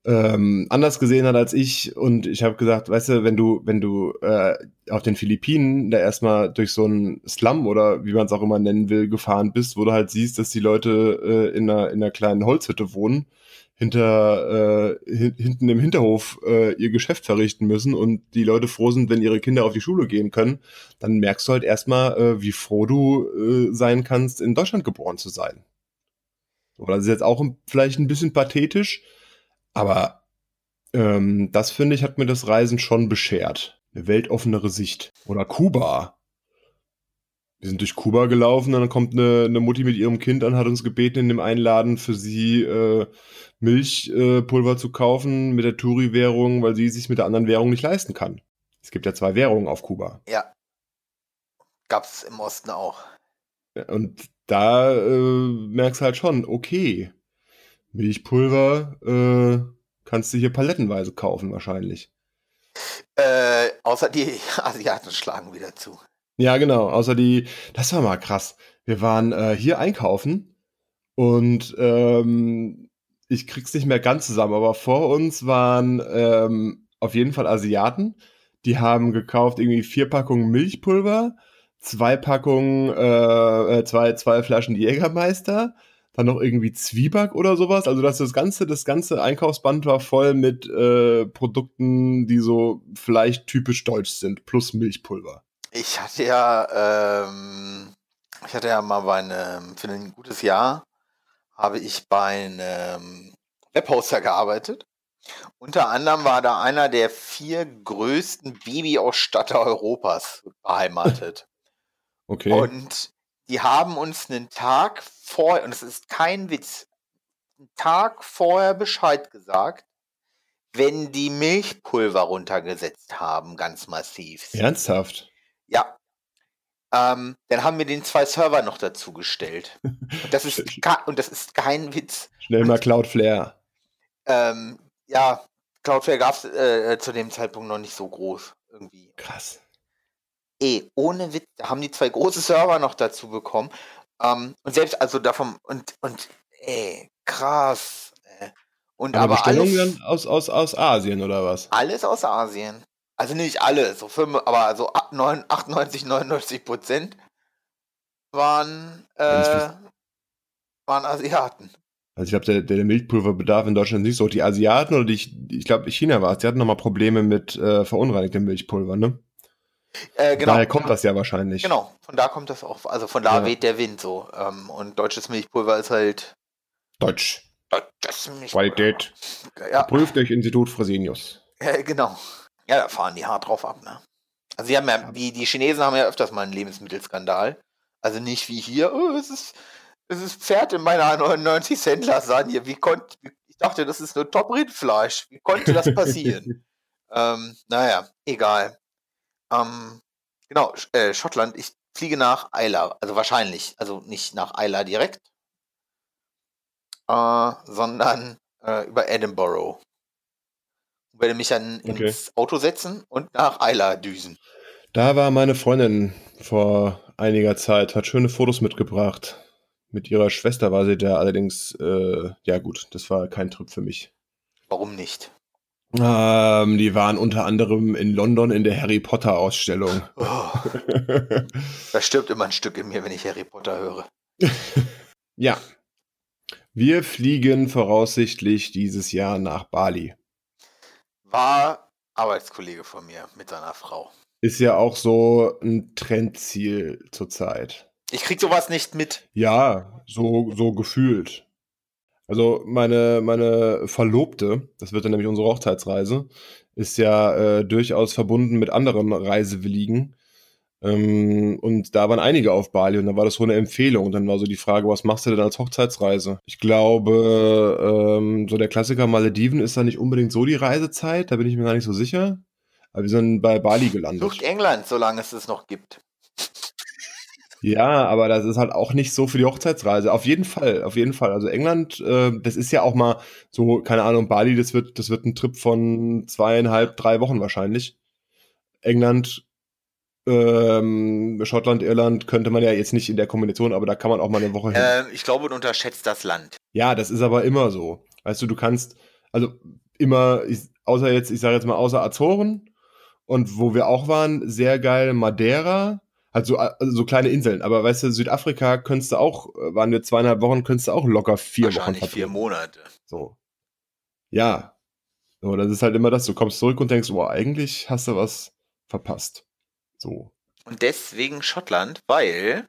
ähm, anders gesehen hat als ich und ich habe gesagt, weißt du, wenn du wenn du äh, auf den Philippinen da erstmal durch so einen Slum oder wie man es auch immer nennen will gefahren bist, wo du halt siehst, dass die Leute äh, in einer in einer kleinen Holzhütte wohnen, hinter äh, hin, hinten im Hinterhof äh, ihr Geschäft verrichten müssen und die Leute froh sind, wenn ihre Kinder auf die Schule gehen können, dann merkst du halt erstmal, äh, wie froh du äh, sein kannst, in Deutschland geboren zu sein. So, das ist jetzt auch vielleicht ein bisschen pathetisch, aber ähm, das finde ich, hat mir das Reisen schon beschert. Eine weltoffenere Sicht. Oder Kuba. Wir sind durch Kuba gelaufen, dann kommt eine, eine Mutti mit ihrem Kind an, hat uns gebeten, in dem Einladen für sie äh, Milchpulver äh, zu kaufen mit der Touri-Währung, weil sie sich mit der anderen Währung nicht leisten kann. Es gibt ja zwei Währungen auf Kuba. Ja. Gab's im Osten auch. Und da äh, merkst du halt schon, okay, Milchpulver äh, kannst du hier palettenweise kaufen wahrscheinlich. Äh, außer die Asiaten schlagen wieder zu. Ja, genau. Außer die, das war mal krass. Wir waren äh, hier einkaufen und ähm, ich krieg's nicht mehr ganz zusammen, aber vor uns waren ähm, auf jeden Fall Asiaten. Die haben gekauft irgendwie vier Packungen Milchpulver, zwei Packungen, äh, äh zwei, zwei Flaschen Jägermeister, dann noch irgendwie Zwieback oder sowas. Also dass das ganze, das ganze Einkaufsband war voll mit äh, Produkten, die so vielleicht typisch deutsch sind, plus Milchpulver. Ich hatte ja, ähm, ich hatte ja mal bei einem, für ein gutes Jahr habe ich bei einem Webhoster gearbeitet. Unter anderem war da einer der vier größten Babyausstatter Europas beheimatet. Okay. Und die haben uns einen Tag vor, und es ist kein Witz, einen Tag vorher Bescheid gesagt, wenn die Milchpulver runtergesetzt haben, ganz massiv. Ernsthaft? Ja. Ähm, dann haben wir den zwei Server noch dazu gestellt. Und das ist, und das ist kein Witz. Schnell mal Cloudflare. Ähm, ja, Cloudflare gab es äh, zu dem Zeitpunkt noch nicht so groß irgendwie. Krass. Ey, ohne Witz, da haben die zwei große Server noch dazu bekommen. Ähm, und selbst, also davon, und, und, ey, krass. Äh. Und aber, aber alles, dann aus, aus, aus Asien oder was? Alles aus Asien. Also nicht alle, so fünf, aber so 98, 99 Prozent waren, äh, waren Asiaten. Also ich glaube, der, der Milchpulverbedarf in Deutschland nicht so. Die Asiaten oder die, ich glaube, China war es, die hatten nochmal Probleme mit äh, verunreinigtem Milchpulver, ne? Äh, genau. Daher kommt das ja wahrscheinlich. Genau, von da kommt das auch. Also von da ja. weht der Wind so. Ähm, und deutsches Milchpulver ist halt. Deutsch. Deutsches Milchpulver. Qualität. Ja. Prüft durch Institut Fresenius. Äh, genau. Ja, da fahren die hart drauf ab, ne? Also sie haben ja, wie die Chinesen haben ja öfters mal einen Lebensmittelskandal. Also nicht wie hier, oh, es ist, es ist Pferd in meiner 99 Cent Lasagne. Wie konnte, ich dachte, das ist nur Top-Rindfleisch. Wie konnte das passieren? ähm, naja, egal. Ähm, genau, äh, Schottland. Ich fliege nach Isla, also wahrscheinlich, also nicht nach Isla direkt, äh, sondern äh, über Edinburgh. Ich werde mich dann okay. ins Auto setzen und nach Isla düsen. Da war meine Freundin vor einiger Zeit, hat schöne Fotos mitgebracht. Mit ihrer Schwester war sie da allerdings, äh, ja gut, das war kein Trip für mich. Warum nicht? Ähm, die waren unter anderem in London in der Harry Potter Ausstellung. Oh. da stirbt immer ein Stück in mir, wenn ich Harry Potter höre. ja. Wir fliegen voraussichtlich dieses Jahr nach Bali. War Arbeitskollege von mir mit seiner Frau. Ist ja auch so ein Trendziel zurzeit. Ich krieg sowas nicht mit. Ja, so, so gefühlt. Also meine, meine Verlobte, das wird dann nämlich unsere Hochzeitsreise, ist ja äh, durchaus verbunden mit anderen Reisewilligen. Ähm, und da waren einige auf Bali und dann war das so eine Empfehlung. Und dann war so die Frage, was machst du denn als Hochzeitsreise? Ich glaube, ähm, so der Klassiker Malediven ist da nicht unbedingt so die Reisezeit, da bin ich mir gar nicht so sicher. Aber wir sind bei Bali gelandet. Sucht England, solange es es noch gibt. Ja, aber das ist halt auch nicht so für die Hochzeitsreise. Auf jeden Fall, auf jeden Fall. Also England, äh, das ist ja auch mal so, keine Ahnung, Bali, das wird, das wird ein Trip von zweieinhalb, drei Wochen wahrscheinlich. England, ähm, Schottland, Irland könnte man ja jetzt nicht in der Kombination, aber da kann man auch mal eine Woche hin. Äh, ich glaube, du unterschätzt das Land. Ja, das ist aber immer so. Weißt du, du kannst, also immer, ich, außer jetzt, ich sage jetzt mal außer Azoren und wo wir auch waren, sehr geil Madeira halt so, also so kleine Inseln. Aber weißt du, Südafrika könntest du auch, äh, waren wir zweieinhalb Wochen, könntest du auch locker vier Wochen verbringen. vier Monate. So. Ja. So, das ist halt immer das, du kommst zurück und denkst, boah, eigentlich hast du was verpasst. So. Und deswegen Schottland, weil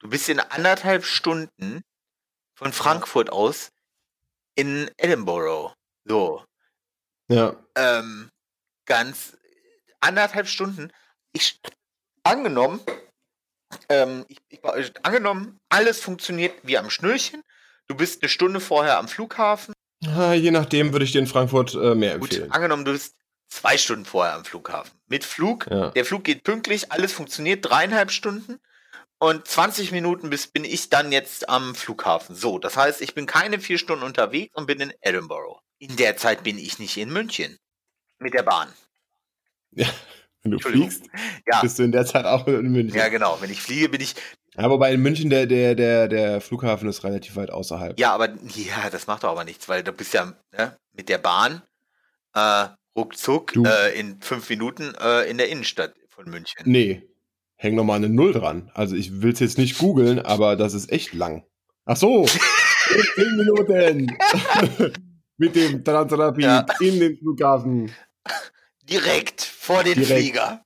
du bist in anderthalb Stunden von Frankfurt aus in Edinburgh. So. Ja. Ähm, ganz anderthalb Stunden. Ich angenommen, ähm, ich, ich, angenommen, alles funktioniert wie am Schnürchen. Du bist eine Stunde vorher am Flughafen. Je nachdem würde ich dir in Frankfurt äh, mehr Gut, empfehlen. Angenommen, du bist zwei Stunden vorher am Flughafen. Mit Flug, ja. der Flug geht pünktlich, alles funktioniert, dreieinhalb Stunden. Und 20 Minuten bis bin ich dann jetzt am Flughafen. So, das heißt, ich bin keine vier Stunden unterwegs und bin in Edinburgh. In der Zeit bin ich nicht in München. Mit der Bahn. Ja, wenn du fliegst, ja. bist du in der Zeit auch in München. Ja, genau. Wenn ich fliege, bin ich. Ja, wobei in München der, der, der, der Flughafen ist relativ weit außerhalb. Ja, aber ja, das macht doch aber nichts, weil du bist ja ne, mit der Bahn äh, ruckzuck äh, in fünf Minuten äh, in der Innenstadt von München. Nee, häng noch mal eine Null dran. Also ich will es jetzt nicht googeln, aber das ist echt lang. Ach so. In zehn Minuten. Mit dem Transrapid ja. in den Flughafen. Direkt vor den Direkt. Flieger.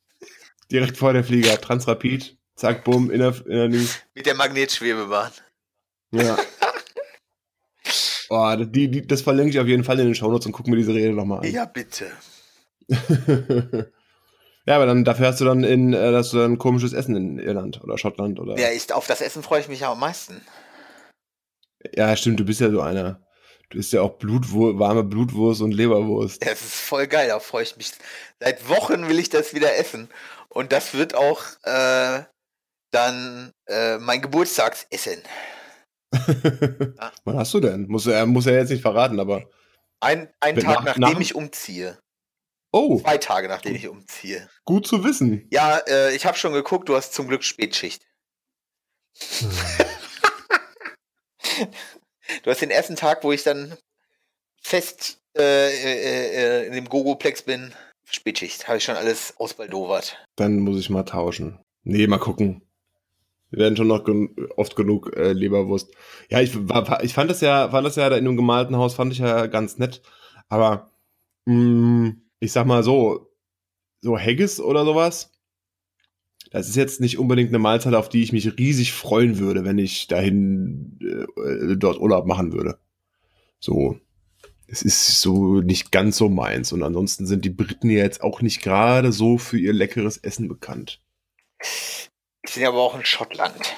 Direkt vor der Flieger. Transrapid. Zack, bumm, in der, in der Mit der Magnetschwebebahn. Ja. Oh, die, die, das verlinke ich auf jeden Fall in den Shownotes und gucken mir diese Rede nochmal an. Ja, bitte. ja, aber dann dafür hast du dann in, äh, hast du dann komisches Essen in Irland oder Schottland oder. Ja, ich, auf das Essen freue ich mich ja am meisten. Ja, stimmt, du bist ja so einer. Du isst ja auch Blutwurst, warme Blutwurst und Leberwurst. Das ist voll geil, da freue ich mich. Seit Wochen will ich das wieder essen. Und das wird auch äh, dann äh, mein Geburtstagsessen. ja. Wann hast du denn? Muss er, muss er jetzt nicht verraten, aber. Ein, ein Tag, nach, nachdem nach... ich umziehe. Oh. Zwei Tage, nachdem ich umziehe. Gut zu wissen. Ja, äh, ich habe schon geguckt, du hast zum Glück Spätschicht. du hast den ersten Tag, wo ich dann fest äh, äh, äh in dem Gogoplex bin. Spätschicht. Habe ich schon alles ausbaldowert. Dann muss ich mal tauschen. Nee, mal gucken. Wir werden schon noch gen oft genug äh, Leberwurst. Ja, ich, war, ich fand das ja, fand das ja da in einem gemalten Haus, fand ich ja ganz nett. Aber mh, mm, ich sag mal so, so Haggis oder sowas, das ist jetzt nicht unbedingt eine Mahlzeit, auf die ich mich riesig freuen würde, wenn ich dahin äh, dort Urlaub machen würde. So, es ist so nicht ganz so meins. Und ansonsten sind die Briten ja jetzt auch nicht gerade so für ihr leckeres Essen bekannt. Die sind ja aber auch in Schottland.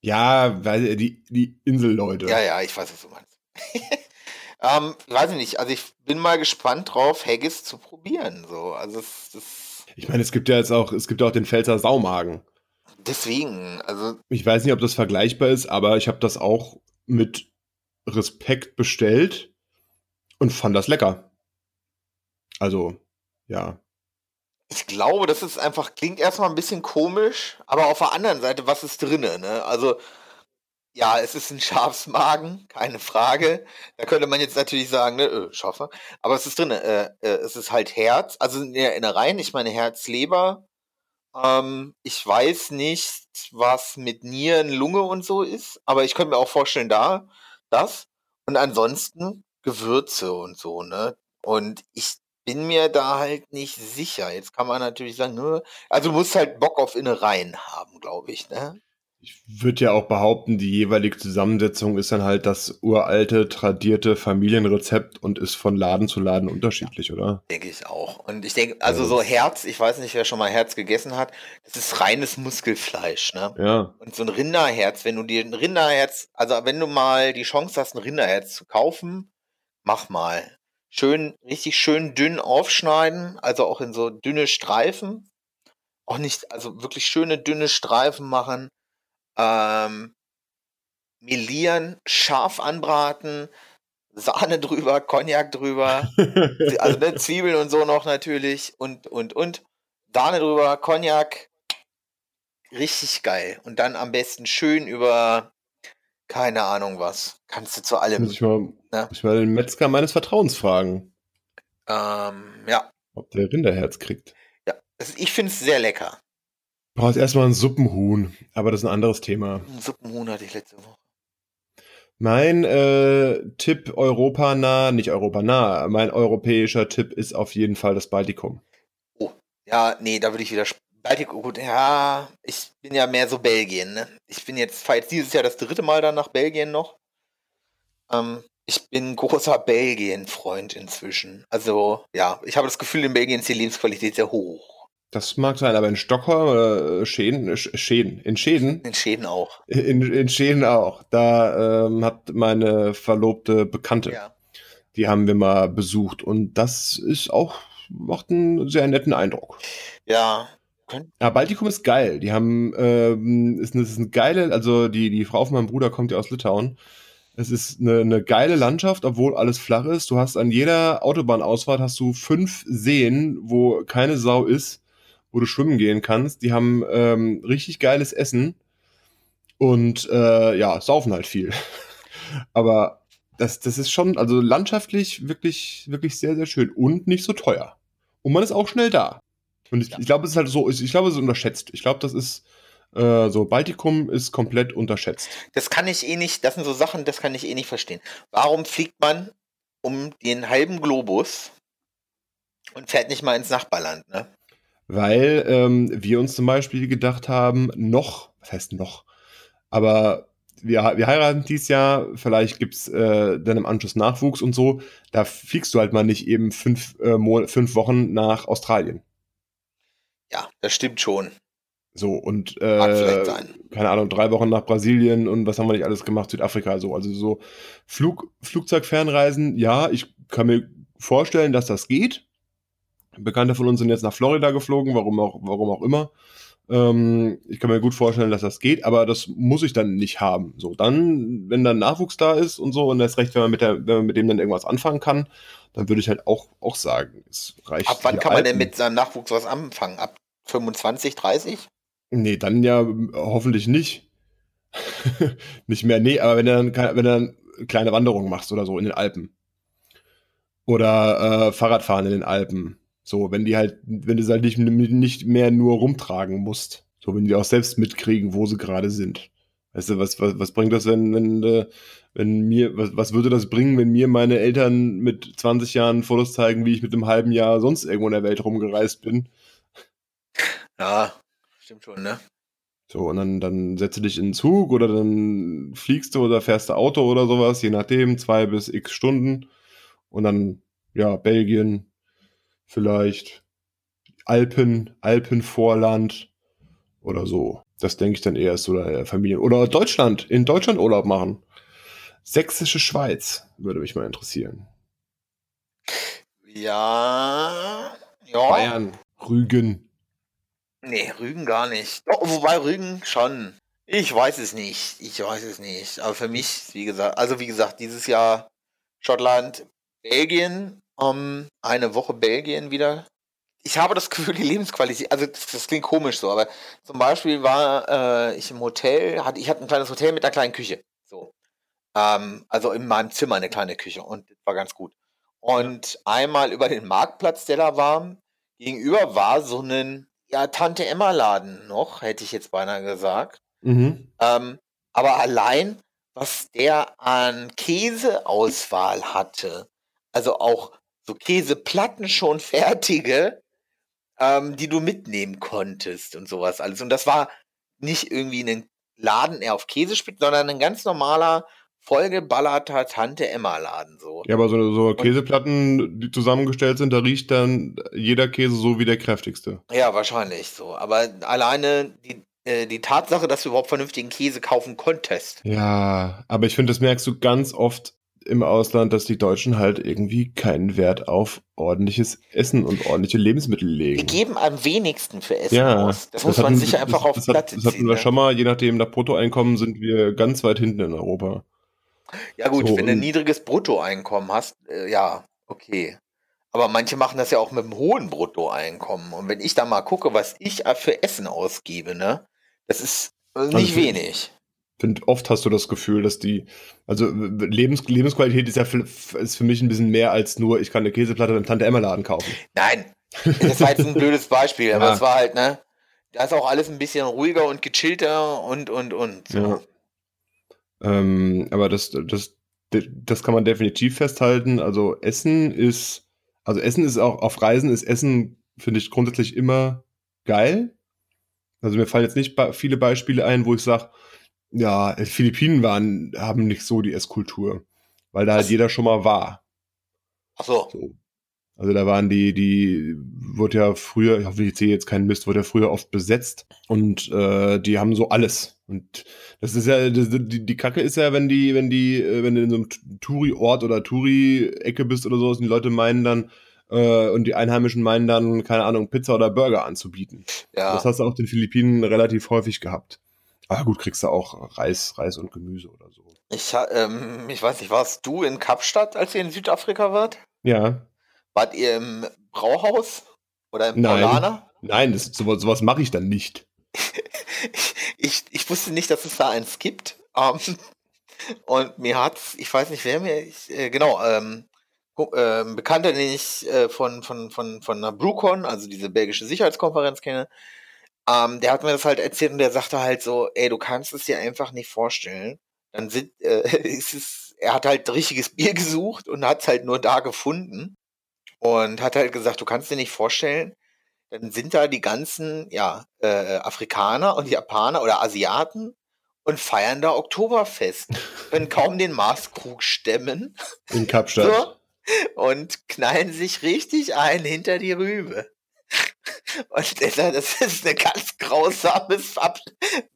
Ja, weil die, die Inselleute. Ja, ja, ich weiß, was du meinst. ähm, weiß ich nicht. Also ich bin mal gespannt drauf, Haggis zu probieren. So, also es, das ich meine, es gibt ja jetzt auch, es gibt auch den Pfälzer Saumagen. Deswegen, also. Ich weiß nicht, ob das vergleichbar ist, aber ich habe das auch mit Respekt bestellt und fand das lecker. Also, ja. Ich glaube, das ist einfach, klingt erstmal ein bisschen komisch, aber auf der anderen Seite, was ist drinne, ne? Also, ja, es ist ein Schafsmagen, keine Frage. Da könnte man jetzt natürlich sagen, ne, äh, Schaffer. Aber es ist drin, äh, äh, es ist halt Herz, also in der Innereien, ich meine Herz, Leber. Ähm, ich weiß nicht, was mit Nieren, Lunge und so ist, aber ich könnte mir auch vorstellen, da, das. Und ansonsten Gewürze und so, ne? Und ich bin mir da halt nicht sicher. Jetzt kann man natürlich sagen, ne, also du musst halt Bock auf Innereien haben, glaube ich, ne? Ich würde ja auch behaupten, die jeweilige Zusammensetzung ist dann halt das uralte, tradierte Familienrezept und ist von Laden zu Laden unterschiedlich, ja, oder? Denke ich auch. Und ich denke, also so Herz, ich weiß nicht, wer schon mal Herz gegessen hat, das ist reines Muskelfleisch, ne? Ja. Und so ein Rinderherz, wenn du dir ein Rinderherz, also wenn du mal die Chance hast, ein Rinderherz zu kaufen, mach mal. Schön, richtig schön dünn aufschneiden, also auch in so dünne Streifen. Auch nicht, also wirklich schöne dünne Streifen machen ähm, melieren, scharf anbraten, Sahne drüber, Cognac drüber, also ne, Zwiebeln und so noch natürlich und, und, und. Sahne drüber, Cognac. Richtig geil. Und dann am besten schön über, keine Ahnung was. Kannst du zu allem. Muss ich mal, ne? ich mal den Metzger meines Vertrauens fragen. Ähm, ja. Ob der Rinderherz kriegt. Ja, also ich finde es sehr lecker brauchst erstmal ein Suppenhuhn, aber das ist ein anderes Thema. Ein Suppenhuhn hatte ich letzte Woche. Mein äh, Tipp europanah, nicht europanah, mein europäischer Tipp ist auf jeden Fall das Baltikum. Oh, ja, nee, da würde ich wieder. Baltikum, gut, ja, ich bin ja mehr so Belgien, ne? Ich bin jetzt, jetzt dieses Jahr das dritte Mal dann nach Belgien noch. Ähm, ich bin großer Belgien-Freund inzwischen. Also, ja, ich habe das Gefühl, in Belgien ist die Lebensqualität sehr hoch. Das mag sein, aber in Stockholm oder Schäden, Schäden, in Schäden. In Schäden auch. In, in Schäden auch. Da ähm, hat meine Verlobte Bekannte. Ja. Die haben wir mal besucht und das ist auch, macht einen sehr netten Eindruck. Ja. Ja, Baltikum ist geil. Die haben, ähm, ist, ist eine geile, also die, die Frau von meinem Bruder kommt ja aus Litauen. Es ist eine, eine geile Landschaft, obwohl alles flach ist. Du hast an jeder Autobahnausfahrt hast du fünf Seen, wo keine Sau ist wo du schwimmen gehen kannst. Die haben ähm, richtig geiles Essen und äh, ja, saufen halt viel. Aber das, das ist schon, also landschaftlich wirklich, wirklich sehr, sehr schön und nicht so teuer. Und man ist auch schnell da. Und ich, ja. ich glaube, es ist halt so, ich, ich glaube, es ist unterschätzt. Ich glaube, das ist Äh, so, Baltikum ist komplett unterschätzt. Das kann ich eh nicht, das sind so Sachen, das kann ich eh nicht verstehen. Warum fliegt man um den halben Globus und fährt nicht mal ins Nachbarland, ne? Weil ähm, wir uns zum Beispiel gedacht haben, noch, was heißt noch, aber wir, wir heiraten dieses Jahr, vielleicht gibt's äh, dann im Anschluss Nachwuchs und so, da fliegst du halt mal nicht eben fünf, äh, fünf Wochen nach Australien. Ja, das stimmt schon. So, und äh, keine Ahnung, drei Wochen nach Brasilien und was haben wir nicht alles gemacht, Südafrika, so. Also so Flug, Flugzeugfernreisen, ja, ich kann mir vorstellen, dass das geht. Bekannte von uns sind jetzt nach Florida geflogen, warum auch, warum auch immer. Ähm, ich kann mir gut vorstellen, dass das geht, aber das muss ich dann nicht haben. So, dann, wenn dann Nachwuchs da ist und so, und das recht, wenn man mit, der, wenn man mit dem dann irgendwas anfangen kann, dann würde ich halt auch, auch sagen, es reicht. Ab wann kann Alten. man denn mit seinem Nachwuchs was anfangen? Ab 25, 30? Nee, dann ja hoffentlich nicht. nicht mehr, nee, aber wenn du dann, wenn du dann kleine Wanderungen machst oder so in den Alpen. Oder äh, Fahrradfahren in den Alpen so, wenn die halt, wenn du es halt nicht, nicht mehr nur rumtragen musst. So, wenn die auch selbst mitkriegen, wo sie gerade sind. Weißt du, was, was, was bringt das, wenn, wenn, äh, wenn mir, was, was würde das bringen, wenn mir meine Eltern mit 20 Jahren Fotos zeigen, wie ich mit einem halben Jahr sonst irgendwo in der Welt rumgereist bin? Ja, stimmt schon, ne? So, und dann, dann setze dich in den Zug oder dann fliegst du oder fährst du Auto oder sowas, je nachdem, zwei bis x Stunden. Und dann, ja, Belgien, vielleicht Alpen, Alpenvorland oder so. Das denke ich dann eher so der Familien. Oder Deutschland, in Deutschland Urlaub machen. Sächsische Schweiz würde mich mal interessieren. Ja. ja. Bayern, Rügen. Nee, Rügen gar nicht. Oh, wobei Rügen schon. Ich weiß es nicht. Ich weiß es nicht. Aber für mich, wie gesagt, also wie gesagt, dieses Jahr Schottland, Belgien, um, eine Woche Belgien wieder. Ich habe das Gefühl, die Lebensqualität, also das, das klingt komisch so, aber zum Beispiel war äh, ich im Hotel, hatte, ich hatte ein kleines Hotel mit einer kleinen Küche. So. Ähm, also in meinem Zimmer eine kleine Küche und das war ganz gut. Und einmal über den Marktplatz, der da war, gegenüber war so ein ja, Tante Emma Laden noch, hätte ich jetzt beinahe gesagt. Mhm. Ähm, aber allein, was der an Käseauswahl hatte, also auch so Käseplatten schon fertige, ähm, die du mitnehmen konntest und sowas alles. Und das war nicht irgendwie ein Laden eher auf Käse spitzt, sondern ein ganz normaler, vollgeballerter Tante-Emma-Laden. So. Ja, aber so, so Käseplatten, die zusammengestellt sind, da riecht dann jeder Käse so wie der kräftigste. Ja, wahrscheinlich so. Aber alleine die, äh, die Tatsache, dass du überhaupt vernünftigen Käse kaufen konntest. Ja, aber ich finde, das merkst du ganz oft im Ausland, dass die Deutschen halt irgendwie keinen Wert auf ordentliches Essen und ordentliche Lebensmittel legen. Wir geben am wenigsten für Essen ja, aus. Das, das muss man sich einfach auf das, Platte das, das hatten wir schon mal, je nachdem nach Bruttoeinkommen sind wir ganz weit hinten in Europa. Ja gut, so, wenn du ein niedriges Bruttoeinkommen hast, äh, ja, okay. Aber manche machen das ja auch mit einem hohen Bruttoeinkommen. Und wenn ich da mal gucke, was ich für Essen ausgebe, ne, das ist nicht also wenig finde, oft hast du das Gefühl, dass die, also Lebens, Lebensqualität ist ja für, ist für mich ein bisschen mehr als nur, ich kann eine Käseplatte beim Tante Emma Laden kaufen. Nein, das war jetzt ein blödes Beispiel, aber es war halt, ne, da ist auch alles ein bisschen ruhiger und gechillter und, und, und. So. Ja. Ähm, aber das, das, das kann man definitiv festhalten. Also Essen ist, also Essen ist auch, auf Reisen ist Essen, finde ich, grundsätzlich immer geil. Also mir fallen jetzt nicht viele Beispiele ein, wo ich sage, ja, Philippinen waren, haben nicht so die Esskultur, weil da halt jeder schon mal war. Ach so. so. Also da waren die, die wurde ja früher, ich hoffe, ich sehe jetzt keinen Mist, wurde ja früher oft besetzt und äh, die haben so alles. Und das ist ja, das, die, die Kacke ist ja, wenn die, wenn die, äh, wenn du in so einem Touri-Ort oder Touri-Ecke bist oder so, und die Leute meinen dann, äh, und die Einheimischen meinen dann, keine Ahnung, Pizza oder Burger anzubieten. Ja. Das hast du auch den Philippinen relativ häufig gehabt. Ah, gut, kriegst du auch Reis, Reis und Gemüse oder so. Ich, ähm, ich weiß nicht, warst du in Kapstadt, als ihr in Südafrika wart? Ja. Wart ihr im Brauhaus oder im Nein. Paulaner? Nein, das, sowas, sowas mache ich dann nicht. ich, ich wusste nicht, dass es da eins gibt. Ähm, und mir hat, ich weiß nicht, wer mir, ich, äh, genau, ähm, äh, Bekannter, den ich äh, von, von, von, von BruCon, also diese belgische Sicherheitskonferenz kenne, Ähm, der hat mir das halt erzählt und der sagte halt so, ey, du kannst es dir einfach nicht vorstellen. Dann sind, äh, ist es, er hat halt richtiges Bier gesucht und hat es halt nur da gefunden und hat halt gesagt, du kannst dir nicht vorstellen, dann sind da die ganzen, ja, äh, Afrikaner und Japaner oder Asiaten und feiern da Oktoberfest. Können kaum den Maßkrug stemmen. In Kapstadt. So, und knallen sich richtig ein hinter die Rübe. Und das ist eine ganz grausames,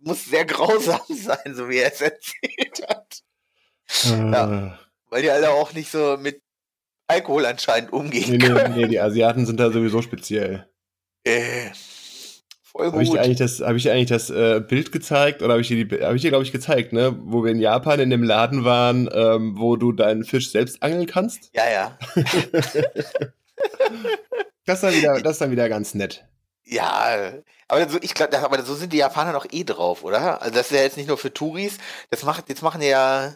muss sehr grausam sein, so wie er es erzählt hat. Äh. Ja, weil die alle auch nicht so mit Alkohol anscheinend umgehen nee, können. Nee, nee, die Asiaten sind da sowieso speziell. Äh, voll gut. Habe ich dir eigentlich das, hab ich eigentlich das äh, Bild gezeigt oder habe ich dir, hab ich dir glaube ich, gezeigt, ne? Wo wir in Japan in dem Laden waren, ähm, wo du deinen Fisch selbst angeln kannst? Ja, ja. das, ist dann wieder, das ist dann wieder ganz nett. Ja, aber so, ich glaube, aber so sind die Japaner doch eh drauf, oder? Also das ist ja jetzt nicht nur für Touris, das macht, jetzt machen die ja,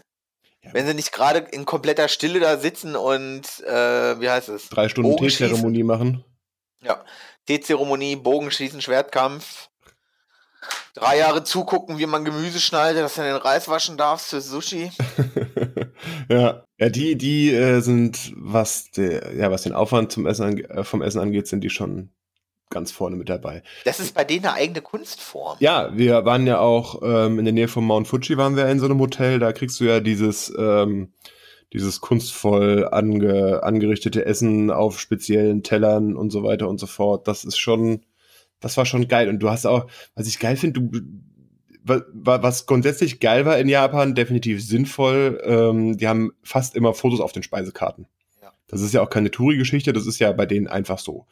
ja. wenn sie nicht gerade in kompletter Stille da sitzen und äh, wie heißt es? Drei Stunden Teezeremonie machen. Ja, Teezeremonie, Bogenschießen, Schwertkampf. Drei Jahre zugucken, wie man Gemüse schneidet, dass du den Reis waschen darfst für Sushi. ja. Ja, die, die äh, sind, was, der, ja, was den Aufwand zum Essen äh, vom Essen angeht, sind die schon ganz vorne mit dabei. Das ist bei denen eine eigene Kunstform. Ja, wir waren ja auch ähm, in der Nähe von Mount Fuji waren wir in so einem Hotel, da kriegst du ja dieses, ähm, dieses kunstvoll ange, angerichtete Essen auf speziellen Tellern und so weiter und so fort. Das ist schon, das war schon geil. Und du hast auch, was ich geil finde, du, was grundsätzlich geil war in Japan, definitiv sinnvoll, ähm, die haben fast immer Fotos auf den Speisekarten. Ja. Das ist ja auch keine Touri-Geschichte, das ist ja bei denen einfach so.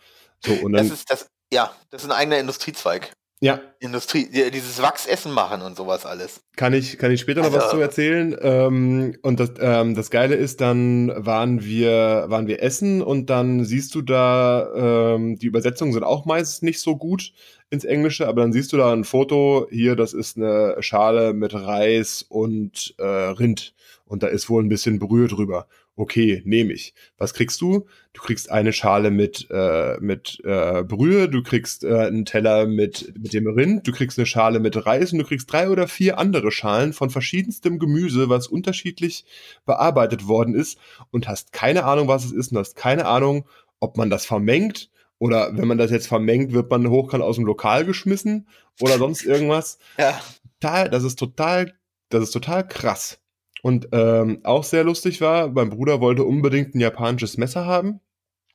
So, und dann, das ist das, ja, das ist ein eigener Industriezweig. Ja. Industrie, dieses Wachsessen machen und sowas alles. Kann ich, kann ich später noch also, was zu erzählen. Ähm, und das, ähm, das Geile ist, dann waren wir, waren wir essen und dann siehst du da, ähm, die Übersetzungen sind auch meistens nicht so gut ins Englische, aber dann siehst du da ein Foto, hier, das ist eine Schale mit Reis und äh, Rind. Und da ist wohl ein bisschen Brühe drüber okay, nehme ich. Was kriegst du? Du kriegst eine Schale mit, äh, mit äh, Brühe, du kriegst äh, einen Teller mit, mit dem Rind, du kriegst eine Schale mit Reis und du kriegst drei oder vier andere Schalen von verschiedenstem Gemüse, was unterschiedlich bearbeitet worden ist und hast keine Ahnung, was es ist und hast keine Ahnung, ob man das vermengt oder wenn man das jetzt vermengt, wird man hochkant aus dem Lokal geschmissen oder sonst irgendwas. Ja. Total, das ist total, das ist total krass. Und ähm, auch sehr lustig war, mein Bruder wollte unbedingt ein japanisches Messer haben.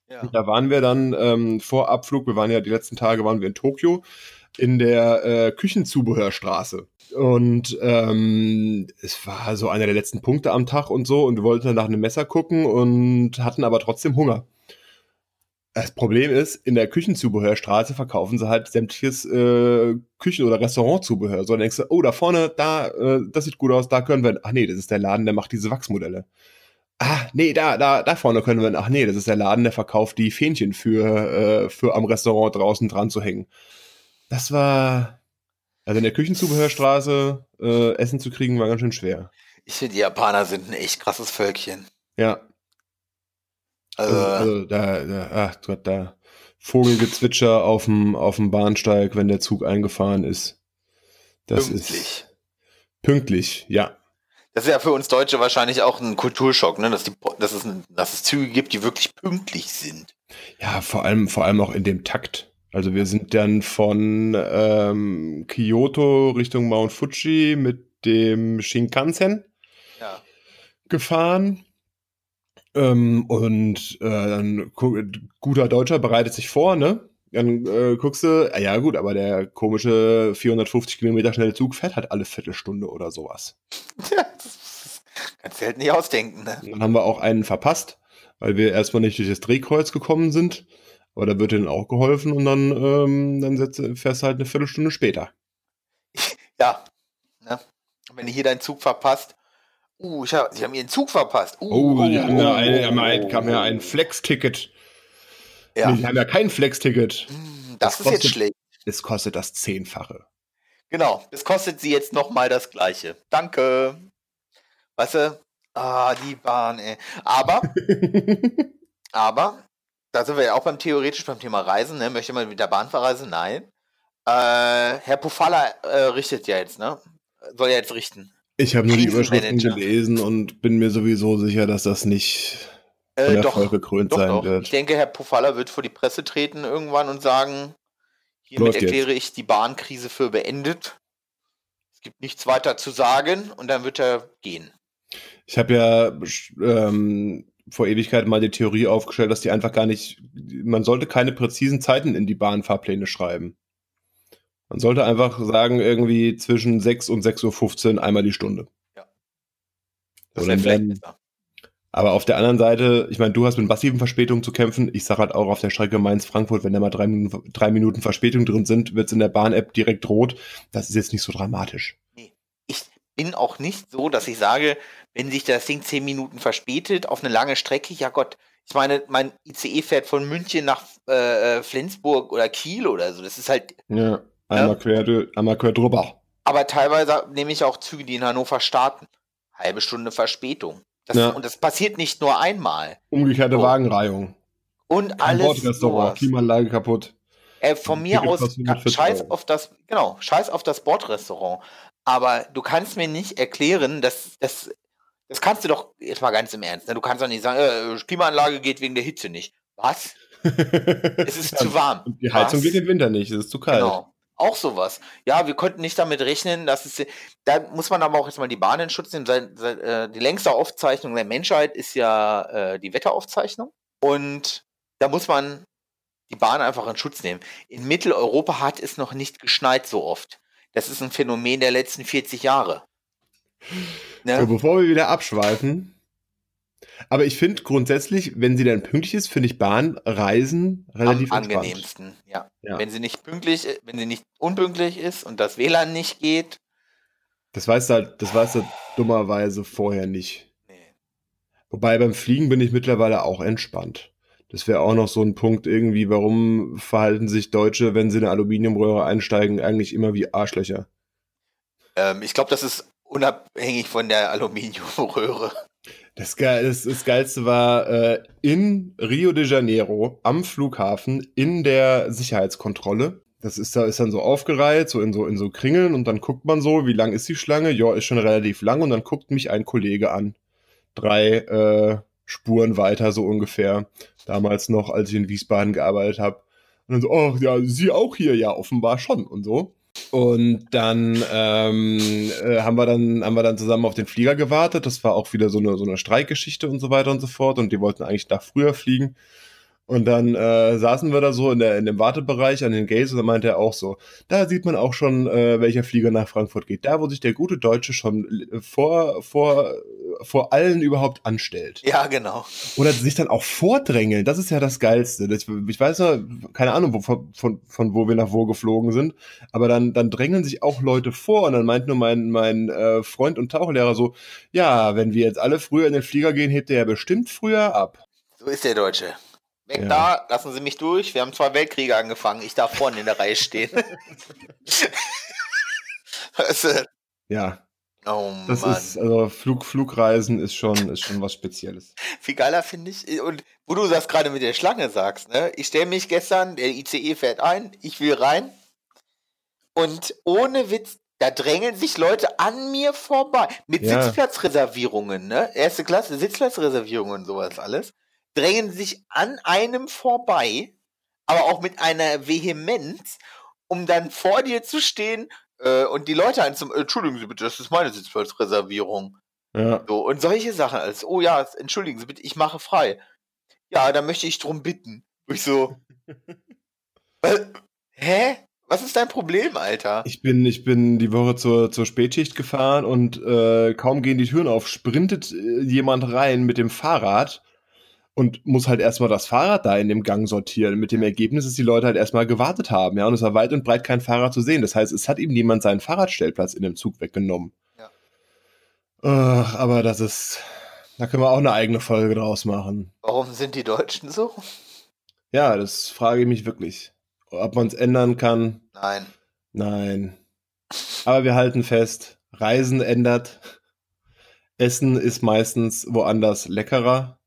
Ja. Und da waren wir dann ähm, vor Abflug, wir waren ja die letzten Tage, waren wir in Tokio, in der äh, Küchenzubehörstraße. Und ähm, es war so einer der letzten Punkte am Tag und so und wir wollten dann nach einem Messer gucken und hatten aber trotzdem Hunger. Das Problem ist, in der Küchenzubehörstraße verkaufen sie halt sämtliches äh, Küchen- oder Restaurantzubehör. So, dann denkst du, oh, da vorne, da, äh, das sieht gut aus, da können wir. Ach nee, das ist der Laden, der macht diese Wachsmodelle. Ah, nee, da, da, da vorne können wir. Ach nee, das ist der Laden, der verkauft die Fähnchen für, äh, für am Restaurant draußen dran zu hängen. Das war. Also in der Küchenzubehörstraße äh, Essen zu kriegen, war ganz schön schwer. Ich finde, die Japaner sind ein echt krasses Völkchen. Ja, also, also, also da, da, ach Gott, da Vogelgezwitscher auf dem, auf dem Bahnsteig, wenn der Zug eingefahren ist. Das pünktlich. ist pünktlich, ja. Das ist ja für uns Deutsche wahrscheinlich auch ein Kulturschock, ne? dass, die, dass, es, dass es Züge gibt, die wirklich pünktlich sind. Ja, vor allem, vor allem auch in dem Takt. Also wir sind dann von ähm, Kyoto Richtung Mount Fuji mit dem Shinkansen ja. gefahren ähm, und äh, dann guter Deutscher bereitet sich vor, ne? Dann äh, guckst du, ah, ja gut, aber der komische 450 Kilometer schnelle Zug fährt halt alle Viertelstunde oder sowas. Ja, das kannst du halt nicht ausdenken, ne? Dann haben wir auch einen verpasst, weil wir erstmal nicht durch das Drehkreuz gekommen sind. Aber da wird denen auch geholfen und dann, ähm, dann setzt, fährst du halt eine Viertelstunde später. Ja, ne? Wenn du hier deinen Zug verpasst, Uh, ich hab, sie haben ihren Zug verpasst. Uh, oh, die haben ja ein, haben ein, kam ja ein Flex-Ticket. Ja. Nee, die haben ja kein Flex-Ticket. Hm, das, das, ist kostet, jetzt schlecht. Es kostet das Zehnfache. Genau, es kostet sie jetzt nochmal das Gleiche. Danke. Weißt du? Ah, die Bahn, ey. Aber, aber, da sind wir ja auch beim theoretisch beim Thema Reisen, ne? Möchte man mit der Bahn verreisen? Nein. Äh, Herr Pofalla äh, richtet ja jetzt, ne? Soll ja jetzt richten. Ich habe nur die Überschriften gelesen und bin mir sowieso sicher, dass das nicht äh, Erfolg gekrönt doch, sein doch. wird. Ich denke, Herr Pofalla wird vor die Presse treten irgendwann und sagen, hiermit Läuft erkläre jetzt. ich die Bahnkrise für beendet. Es gibt nichts weiter zu sagen und dann wird er gehen. Ich habe ja ähm, vor Ewigkeit mal die Theorie aufgestellt, dass die einfach gar nicht, man sollte keine präzisen Zeiten in die Bahnfahrpläne schreiben. Man sollte einfach sagen, irgendwie zwischen 6 und 6.15 Uhr einmal die Stunde. Ja. Das vielleicht besser. Aber auf der anderen Seite, ich meine, du hast mit massiven Verspätungen zu kämpfen. Ich sage halt auch auf der Strecke Mainz-Frankfurt, wenn da mal drei Minuten, drei Minuten Verspätung drin sind, wird es in der Bahn-App direkt rot. Das ist jetzt nicht so dramatisch. Nee. Ich bin auch nicht so, dass ich sage, wenn sich das Ding zehn Minuten verspätet auf eine lange Strecke, ja Gott, ich meine, mein ICE fährt von München nach äh, äh Flensburg oder Kiel oder so. Das ist halt. Ja, einmal, ja. Quer, einmal quer drüber. Aber teilweise nehme ich auch Züge, die in Hannover starten. Halbe Stunde Verspätung. Das, ja. Und das passiert nicht nur einmal. Umgekehrte so. Wagenreihung. Und alles. Bordrestaurant, Klimaanlage kaputt. Äh, von mir aus, scheiß auf das, genau, scheiß auf das Bordrestaurant. Aber du kannst mir nicht erklären, dass, dass das kannst du doch jetzt mal ganz im Ernst. Ne? Du kannst doch nicht sagen, äh, Klimaanlage geht wegen der Hitze nicht. Was? es ist zu warm. Die Heizung Was? geht im Winter nicht, es ist zu kalt. Genau. Auch sowas. Ja, wir konnten nicht damit rechnen, dass es. Da muss man aber auch jetzt mal die Bahn in Schutz nehmen. Äh, die längste Aufzeichnung der Menschheit ist ja äh, die Wetteraufzeichnung. Und da muss man die Bahn einfach in Schutz nehmen. In Mitteleuropa hat es noch nicht geschneit so oft. Das ist ein Phänomen der letzten 40 Jahre. Ne? So, bevor wir wieder abschweifen. Aber ich finde grundsätzlich, wenn sie dann pünktlich ist, finde ich Bahnreisen relativ Am angenehmsten, ja. ja. Wenn sie nicht pünktlich, wenn sie nicht unpünktlich ist und das WLAN nicht geht. Das weißt du halt, das weißt du dummerweise vorher nicht. Nee. Wobei beim Fliegen bin ich mittlerweile auch entspannt. Das wäre auch noch so ein Punkt irgendwie, warum verhalten sich Deutsche, wenn sie in eine Aluminiumröhre einsteigen, eigentlich immer wie Arschlöcher? Ähm, ich glaube, das ist unabhängig von der Aluminiumröhre. Das, das, das Geilste war äh, in Rio de Janeiro am Flughafen in der Sicherheitskontrolle. Das ist da ist dann so aufgereiht, so in so in so Kringeln und dann guckt man so, wie lang ist die Schlange? Ja, ist schon relativ lang und dann guckt mich ein Kollege an. Drei äh, Spuren weiter so ungefähr. Damals noch, als ich in Wiesbaden gearbeitet habe. Und dann so, oh ja, Sie auch hier, ja offenbar schon und so. Und dann ähm, äh, haben wir dann haben wir dann zusammen auf den Flieger gewartet. Das war auch wieder so eine so eine Streikgeschichte und so weiter und so fort. Und die wollten eigentlich da früher fliegen. Und dann äh, saßen wir da so in, der, in dem Wartebereich an den Gates und da meinte er auch so, da sieht man auch schon, äh, welcher Flieger nach Frankfurt geht. Da, wo sich der gute Deutsche schon vor, vor, vor allen überhaupt anstellt. Ja, genau. Oder sich dann auch vordrängeln. Das ist ja das Geilste. Das, ich weiß ja, keine Ahnung, wo, von, von, von wo wir nach wo geflogen sind, aber dann, dann drängeln sich auch Leute vor und dann meint nur mein, mein äh, Freund und Tauchlehrer so, ja, wenn wir jetzt alle früher in den Flieger gehen, hebt der ja bestimmt früher ab. So ist der Deutsche. Weg ja. da, lassen Sie mich durch. Wir haben zwei Weltkriege angefangen. Ich darf vorne in der Reihe stehen. Ja. Oh das Mann. ist, also Flug, Flugreisen ist schon, ist schon was Spezielles. Viel geiler finde ich, und wo du das gerade mit der Schlange sagst, ne? Ich stelle mich gestern, der ICE fährt ein, ich will rein. Und ohne Witz, da drängeln sich Leute an mir vorbei. Mit ja. Sitzplatzreservierungen, ne? Erste Klasse, Sitzplatzreservierungen und sowas alles drängen sich an einem vorbei, aber auch mit einer Vehemenz, um dann vor dir zu stehen äh, und die Leute anzum, entschuldigen Sie bitte, das ist meine Sitzplatzreservierung. Ja. So, und solche Sachen als, oh ja, entschuldigen Sie bitte, ich mache frei. Ja, da möchte ich drum bitten. Und ich so, äh, hä? Was ist dein Problem, Alter? Ich bin, ich bin die Woche zur, zur Spätschicht gefahren und äh, kaum gehen die Türen auf, sprintet äh, jemand rein mit dem Fahrrad und muss halt erstmal das Fahrrad da in dem Gang sortieren. Mit dem Ergebnis, dass die Leute halt erstmal gewartet haben, ja, und es war weit und breit kein Fahrrad zu sehen. Das heißt, es hat ihm niemand seinen Fahrradstellplatz in dem Zug weggenommen. Ja. Ach, aber das ist, da können wir auch eine eigene Folge draus machen. Warum sind die Deutschen so? Ja, das frage ich mich wirklich. Ob man es ändern kann? Nein. Nein. Aber wir halten fest, Reisen ändert. Essen ist meistens woanders leckerer.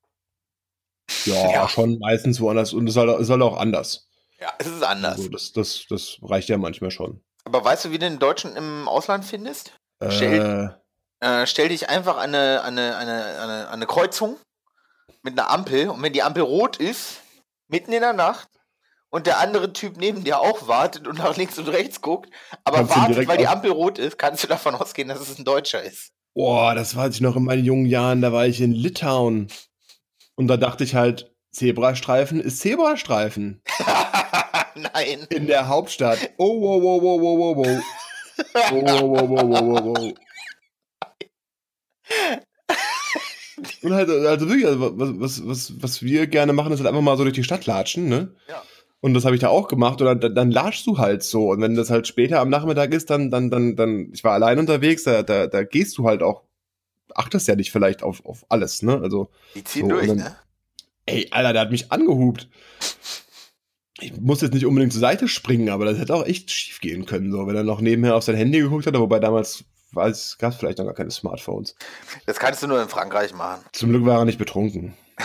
Ja, ja, schon meistens woanders und es soll, soll auch anders. Ja, es ist anders. Also das, das, das reicht ja manchmal schon. Aber weißt du, wie du den Deutschen im Ausland findest? Stell, äh, äh, stell dich einfach an eine, eine, eine, eine, eine Kreuzung mit einer Ampel und wenn die Ampel rot ist, mitten in der Nacht, und der andere Typ neben dir auch wartet und nach links und rechts guckt, aber kannst wartet, weil die Ampel rot ist, kannst du davon ausgehen, dass es ein Deutscher ist. Boah, das weiß ich noch in meinen jungen Jahren, da war ich in Litauen. Und da dachte ich halt, Zebrastreifen ist Zebrastreifen. Nein. In der Hauptstadt. Oh, wow, wow, wow, wow, wow, wow. Oh, wow, wow, wow, wow, wow. Und halt, also wirklich, also was, was, was, was wir gerne machen, ist halt einfach mal so durch die Stadt latschen, ne? Ja. Und das habe ich da auch gemacht. Und dann, dann latschst du halt so. Und wenn das halt später am Nachmittag ist, dann, dann, dann, dann, ich war allein unterwegs, da, da, da gehst du halt auch, achtest ja nicht vielleicht auf, auf alles, ne? Also. Die ziehen so, durch, dann, ne? Ey, Alter, der hat mich angehupt. Ich muss jetzt nicht unbedingt zur Seite springen, aber das hätte auch echt schief gehen können, so, wenn er noch nebenher auf sein Handy geguckt hat, wobei damals gab es vielleicht noch gar keine Smartphones. Das kannst du nur in Frankreich machen. Zum Glück war er nicht betrunken.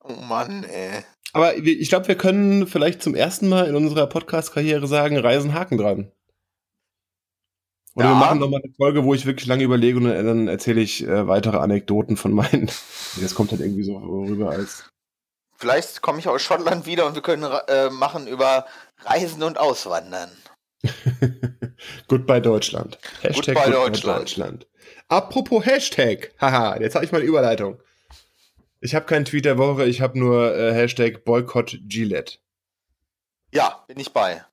oh Mann, ey. Aber ich glaube, wir können vielleicht zum ersten Mal in unserer Podcast-Karriere sagen, Reisen Haken dran. Oder ja. wir machen nochmal eine Folge, wo ich wirklich lange überlege und dann erzähle ich äh, weitere Anekdoten von meinen. Das kommt halt irgendwie so rüber als. Vielleicht komme ich aus Schottland wieder und wir können äh, machen über Reisen und Auswandern. Goodbye Deutschland. Hashtag Goodbye, Goodbye Deutschland. Deutschland. Apropos Hashtag. Haha, jetzt habe ich mal eine Überleitung. Ich habe keinen Tweet der Woche, ich habe nur äh, Hashtag Boykott Gillette. Ja, bin ich bei.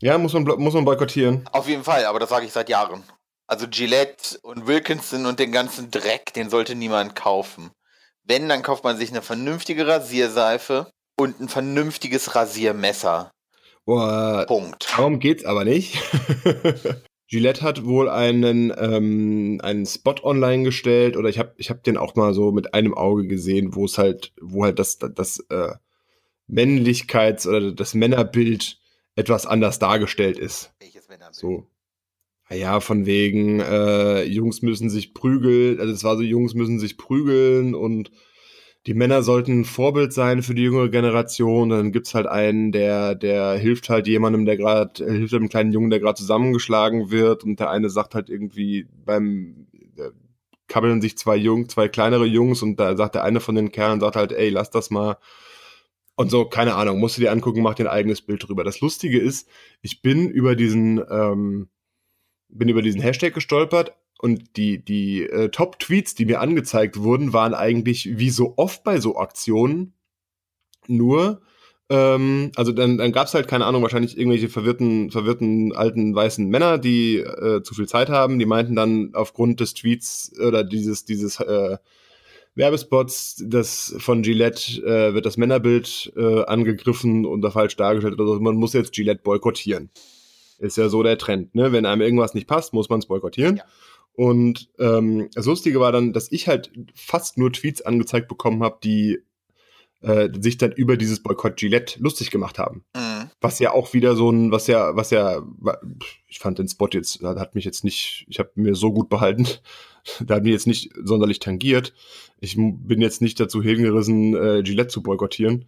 Ja, muss man, muss man boykottieren. Auf jeden Fall, aber das sage ich seit Jahren. Also Gillette und Wilkinson und den ganzen Dreck, den sollte niemand kaufen. Wenn, dann kauft man sich eine vernünftige Rasierseife und ein vernünftiges Rasiermesser. Boah, Punkt. Darum geht's aber nicht. Gillette hat wohl einen, ähm, einen Spot online gestellt oder ich habe ich hab den auch mal so mit einem Auge gesehen, wo es halt, wo halt das, das äh, Männlichkeits- oder das Männerbild etwas anders dargestellt ist. Welches Männerbild? So. Ja, von wegen, äh, Jungs müssen sich prügeln, also es war so, Jungs müssen sich prügeln und die Männer sollten ein Vorbild sein für die jüngere Generation. Dann gibt's halt einen, der, der hilft halt jemandem, der gerade, hilft einem kleinen Jungen, der gerade zusammengeschlagen wird. Und der eine sagt halt irgendwie beim äh, kabbeln sich zwei Jung, zwei kleinere Jungs und da sagt der eine von den Kerlen, sagt halt, ey, lass das mal. Und so, keine Ahnung, musst du dir angucken, mach dir ein eigenes Bild drüber. Das Lustige ist, ich bin über diesen, ähm, bin über diesen Hashtag gestolpert, und die, die äh, Top-Tweets, die mir angezeigt wurden, waren eigentlich wie so oft bei so Aktionen nur, ähm, also dann, dann gab es halt, keine Ahnung, wahrscheinlich irgendwelche verwirrten, verwirrten alten weißen Männer, die äh, zu viel Zeit haben, die meinten dann aufgrund des Tweets oder dieses, dieses äh, Werbespots das von Gillette äh, wird das Männerbild äh, angegriffen und da falsch dargestellt. Also man muss jetzt Gillette boykottieren. Ist ja so der Trend, ne? Wenn einem irgendwas nicht passt, muss man es boykottieren. Ja. Und ähm, das Lustige war dann, dass ich halt fast nur Tweets angezeigt bekommen habe, die äh, sich dann über dieses Boykott Gillette lustig gemacht haben. Mhm. Was ja auch wieder so ein, was ja, was ja, ich fand den Spot jetzt, hat mich jetzt nicht, ich habe mir so gut behalten, da hat mich jetzt nicht sonderlich tangiert. Ich bin jetzt nicht dazu hingerissen, äh, Gillette zu boykottieren.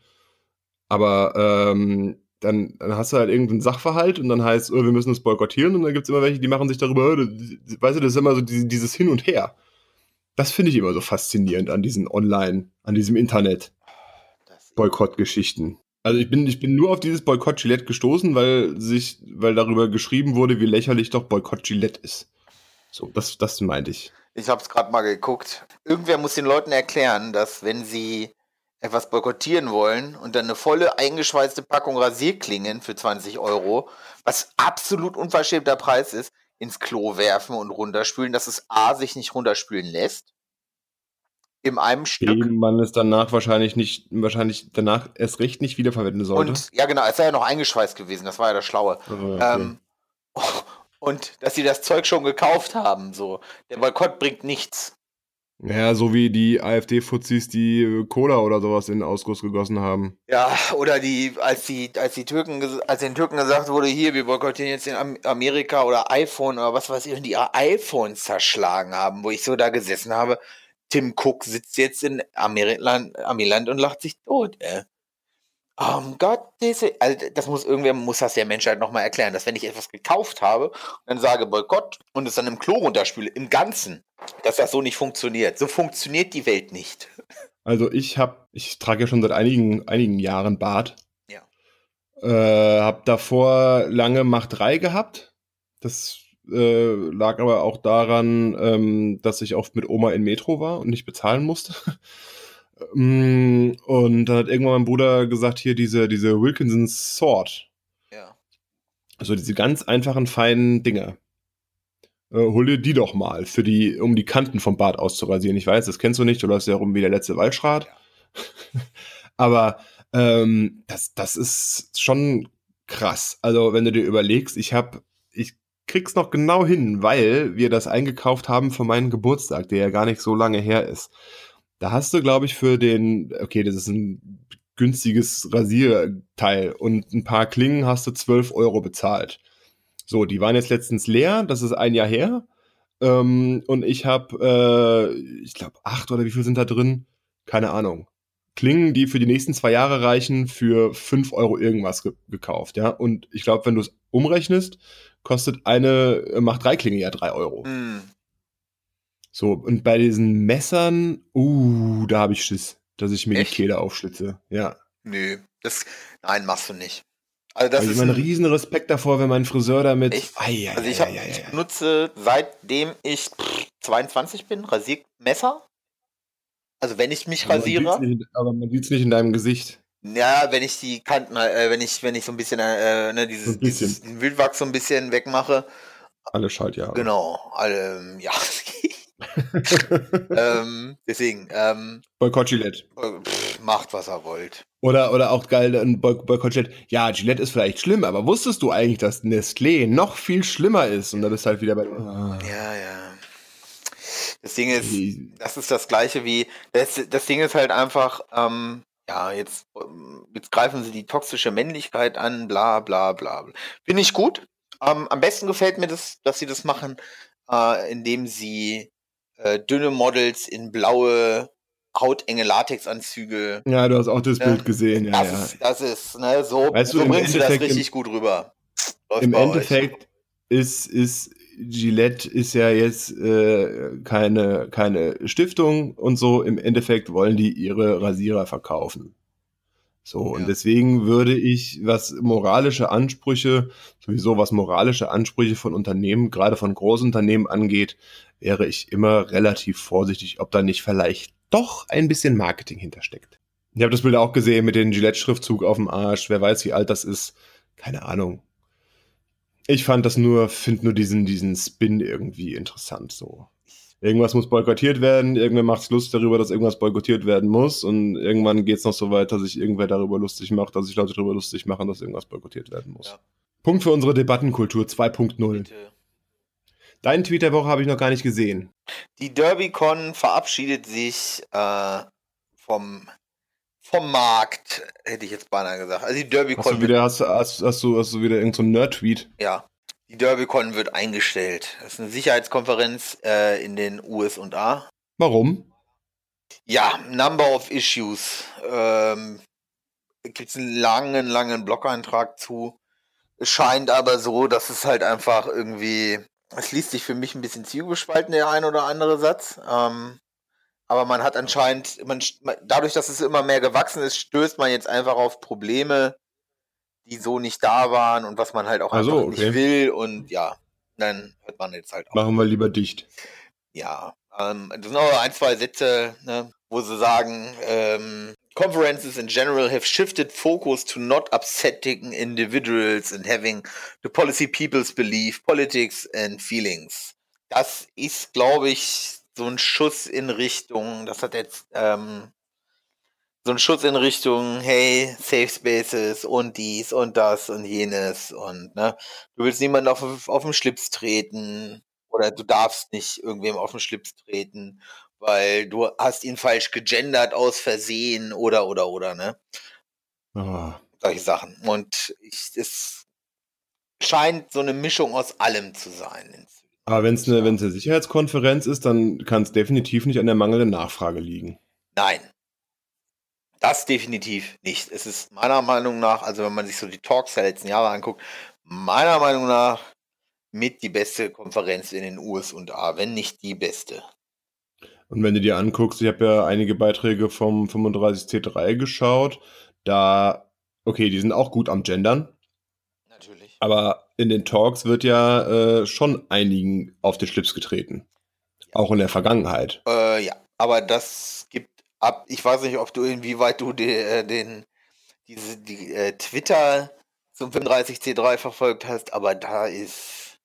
Aber ähm, dann, dann hast du halt irgendeinen Sachverhalt und dann heißt, oh, wir müssen es boykottieren und dann gibt es immer welche, die machen sich darüber, oh, weißt du, das ist immer so dieses Hin und Her. Das finde ich immer so faszinierend an diesen Online, an diesem Internet. Boykottgeschichten. Also ich bin, ich bin nur auf dieses Boykott Gillette gestoßen, weil sich, weil darüber geschrieben wurde, wie lächerlich doch Boykott Gillette ist. So, das, das meinte ich. Ich habe es gerade mal geguckt. Irgendwer muss den Leuten erklären, dass wenn sie etwas boykottieren wollen und dann eine volle eingeschweißte Packung Rasierklingen für 20 Euro, was absolut unverschämter Preis ist, ins Klo werfen und runterspülen, dass es A sich nicht runterspülen lässt. In einem Stück. Den man es danach wahrscheinlich nicht, wahrscheinlich danach erst recht nicht wiederverwenden sollte. Und ja, genau, es sei ja noch eingeschweißt gewesen, das war ja das Schlaue. Oh, okay. ähm, und dass sie das Zeug schon gekauft haben, so. Der Boykott bringt nichts. Ja, so wie die AfD-Fuzis, die äh, Cola oder sowas in den Ausguss gegossen haben. Ja, oder die, als die, als die Türken, als den Türken gesagt wurde, hier, wir boykottieren jetzt in Amerika oder iPhone oder was weiß ich, und die iPhones zerschlagen haben, wo ich so da gesessen habe. Tim Cook sitzt jetzt in Amiland, Amiland und lacht sich tot, ey. Um Gott, diese, also das muss irgendwer muss das der Menschheit nochmal erklären, dass wenn ich etwas gekauft habe und dann sage Boykott und es dann im Klo runterspüle, im Ganzen, dass das so nicht funktioniert. So funktioniert die Welt nicht. Also ich habe, ich trage ja schon seit einigen, einigen Jahren Bart. Ja. Äh, habe davor lange Mach 3 gehabt. Das äh, lag aber auch daran, ähm, dass ich oft mit Oma in Metro war und nicht bezahlen musste. Mm, und dann hat irgendwann mein Bruder gesagt, hier diese, diese Wilkinson Sword. Ja. Also diese ganz einfachen, feinen Dinger. Äh, hol dir die doch mal, für die, um die Kanten vom Bart auszurasieren. Ich weiß, das kennst du nicht, du läufst ja rum wie der letzte Waldschrat. Ja. Aber ähm, das, das ist schon krass. Also, wenn du dir überlegst, ich habe, ich krieg's noch genau hin, weil wir das eingekauft haben für meinen Geburtstag, der ja gar nicht so lange her ist. Da hast du, glaube ich, für den, okay, das ist ein günstiges Rasierteil und ein paar Klingen hast du 12 Euro bezahlt. So, die waren jetzt letztens leer, das ist ein Jahr her. Ähm, und ich habe, äh, ich glaube, acht oder wie viel sind da drin? Keine Ahnung. Klingen, die für die nächsten zwei Jahre reichen, für 5 Euro irgendwas ge gekauft, ja. Und ich glaube, wenn du es umrechnest, kostet eine äh, Macht 3 Klinge ja 3 Euro. Mm. So, und bei diesen Messern, uh, da habe ich Schiss, dass ich mir Echt? die Kehle aufschlitze. Ja. Nö, das, nein, machst du nicht. Also das also ist ein riesen Respekt davor, wenn mein Friseur damit. Ich, ai, ai, also ich, hab, ai, ich benutze seitdem ich 22 bin Rasiermesser. Also wenn ich mich aber rasiere. Man nicht, aber man sieht es nicht in deinem Gesicht. Ja, wenn ich die Kanten, äh, wenn ich, wenn ich so ein bisschen, äh, ne, dieses, so dieses Wildwachs so ein bisschen wegmache. Alle Schaltjahre. Genau, alle, ja, ähm, deswegen. Ähm, Boykott Gillette. Pff, macht, was er wollt. Oder, oder auch geil, ein Boykott Gillette. Ja, Gillette ist vielleicht schlimm, aber wusstest du eigentlich, dass Nestlé noch viel schlimmer ist? Und dann ist halt wieder bei. Ah. Ja, ja. Das Ding ist, das ist das gleiche wie. Das, das Ding ist halt einfach, ähm, ja, jetzt, jetzt greifen sie die toxische Männlichkeit an, bla bla bla. Finde ich gut. Ähm, am besten gefällt mir das, dass sie das machen, äh, indem sie äh, dünne Models in blaue, hautenge Latexanzüge. Ja, du hast auch das ne? Bild gesehen, ja. Das, ja. Ist, das ist, ne, so, weißt so bringst du das richtig im, gut rüber. Läuft Im Endeffekt ist, ist Gillette ist ja jetzt äh, keine, keine Stiftung und so. Im Endeffekt wollen die ihre Rasierer verkaufen. So, ja. und deswegen würde ich, was moralische Ansprüche, sowieso was moralische Ansprüche von Unternehmen, gerade von Großunternehmen angeht, wäre ich immer relativ vorsichtig, ob da nicht vielleicht doch ein bisschen Marketing hintersteckt. Ich habe das Bild auch gesehen mit dem Gillette-Schriftzug auf dem Arsch. Wer weiß, wie alt das ist. Keine Ahnung. Ich fand das nur, finde nur diesen, diesen Spin irgendwie interessant so. Irgendwas muss boykottiert werden, irgendwer macht Lust darüber, dass irgendwas boykottiert werden muss und irgendwann geht es noch so weit, dass sich irgendwer darüber lustig macht, dass sich Leute darüber lustig machen, dass irgendwas boykottiert werden muss. Ja. Punkt für unsere Debattenkultur 2.0. Deinen Tweet der Woche habe ich noch gar nicht gesehen. Die DerbyCon verabschiedet sich äh, vom, vom Markt, hätte ich jetzt beinahe gesagt. Also die DerbyCon. Hast du wieder, hast, hast, hast du, hast du wieder irgendeinen so Nerd-Tweet? Ja. Die DerbyCon wird eingestellt. Das ist eine Sicherheitskonferenz äh, in den USA. Warum? Ja, Number of Issues. Ähm, Gibt es einen langen, langen Blog-Eintrag zu. Es scheint aber so, dass es halt einfach irgendwie es liest sich für mich ein bisschen zielgespalten, der ein oder andere Satz. Ähm, aber man hat anscheinend, man, dadurch, dass es immer mehr gewachsen ist, stößt man jetzt einfach auf Probleme, die so nicht da waren und was man halt auch also, einfach okay. nicht will. Und ja, dann hört man jetzt halt auch. Machen wir lieber dicht. Ja, ähm, das sind auch ein, zwei Sätze, ne, wo sie sagen, ähm, conferences in general have shifted focus to not upsetting individuals and having the policy people's belief, politics and feelings. Das ist, glaube ich, so ein Schuss in Richtung, das hat jetzt ähm, so ein Schuss in Richtung, hey, Safe Spaces und dies und das und jenes und ne, du willst niemanden auf, auf den Schlips treten oder du darfst nicht irgendwem auf den Schlips treten weil du hast ihn falsch gegendert aus Versehen oder oder oder, ne? Oh. Solche Sachen. Und ich, es scheint so eine Mischung aus allem zu sein. Aber wenn es eine, eine Sicherheitskonferenz ist, dann kann es definitiv nicht an der mangelnden Nachfrage liegen. Nein. Das definitiv nicht. Es ist meiner Meinung nach, also wenn man sich so die Talks der letzten Jahre anguckt, meiner Meinung nach mit die beste Konferenz in den USA, wenn nicht die beste. Und wenn du dir anguckst, ich habe ja einige Beiträge vom 35C3 geschaut, da, okay, die sind auch gut am Gendern. Natürlich. Aber in den Talks wird ja äh, schon einigen auf den Schlips getreten. Ja. Auch in der Vergangenheit. Äh, ja, aber das gibt ab, ich weiß nicht, ob du inwieweit du die, äh, den, diese, die äh, Twitter zum 35C3 verfolgt hast, aber da ist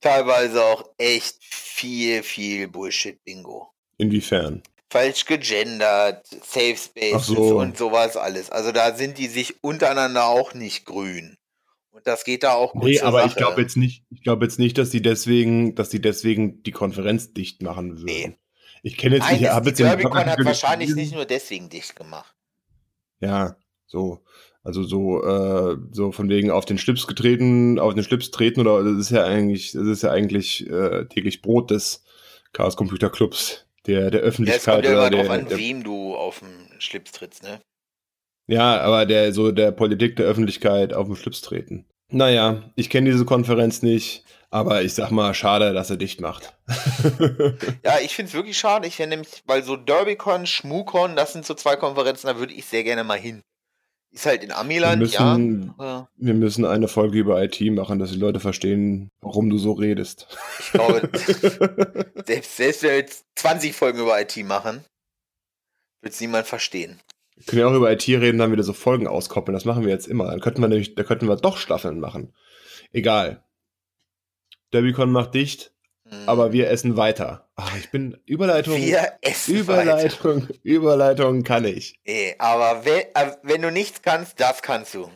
teilweise auch echt viel, viel Bullshit-Bingo. Inwiefern? Falsch gegendert, Safe Spaces so. und sowas alles. Also da sind die sich untereinander auch nicht grün. Und das geht da auch gut. Nee, aber Sache. ich glaube jetzt nicht, ich glaube jetzt nicht, dass die deswegen, dass die deswegen die Konferenz dicht machen würden. Nee. Ich kenne jetzt Nein, nicht, habe jetzt Derbycon hat wahrscheinlich nicht nur deswegen dicht gemacht. Ja, so. Also so, äh, so von wegen auf den Schlips getreten, auf den Schlips treten oder das ist ja eigentlich, das ist ja eigentlich äh, täglich Brot des Chaos Computer Clubs der, der Öffentlichkeit. Ja, es kommt ja immer drauf an, wem du auf den Schlips trittst, ne? Ja, aber der, so der Politik der Öffentlichkeit auf den Schlips treten. Naja, ich kenne diese Konferenz nicht, aber ich sag mal, schade, dass er dicht macht. ja, ich finde es wirklich schade. Ich finde nämlich, weil so Derbycon, Schmukon, das sind so zwei Konferenzen, da würde ich sehr gerne mal hin. Ist halt in Amiland, wir müssen, ja. Wir müssen eine Folge über IT machen, dass die Leute verstehen, warum du so redest. Ich glaube, selbst, selbst wenn wir jetzt 20 Folgen über IT machen, wird es niemand verstehen. Wir können ja auch über IT reden, dann wieder so Folgen auskoppeln. Das machen wir jetzt immer. Dann könnten wir nämlich, da könnten wir doch Staffeln machen. Egal. Derbycon macht dicht. Aber wir essen weiter. Ach, ich bin Überleitung. Wir essen Überleitung, weiter. Überleitung kann ich. Ey, aber wenn, äh, wenn du nichts kannst, das kannst du.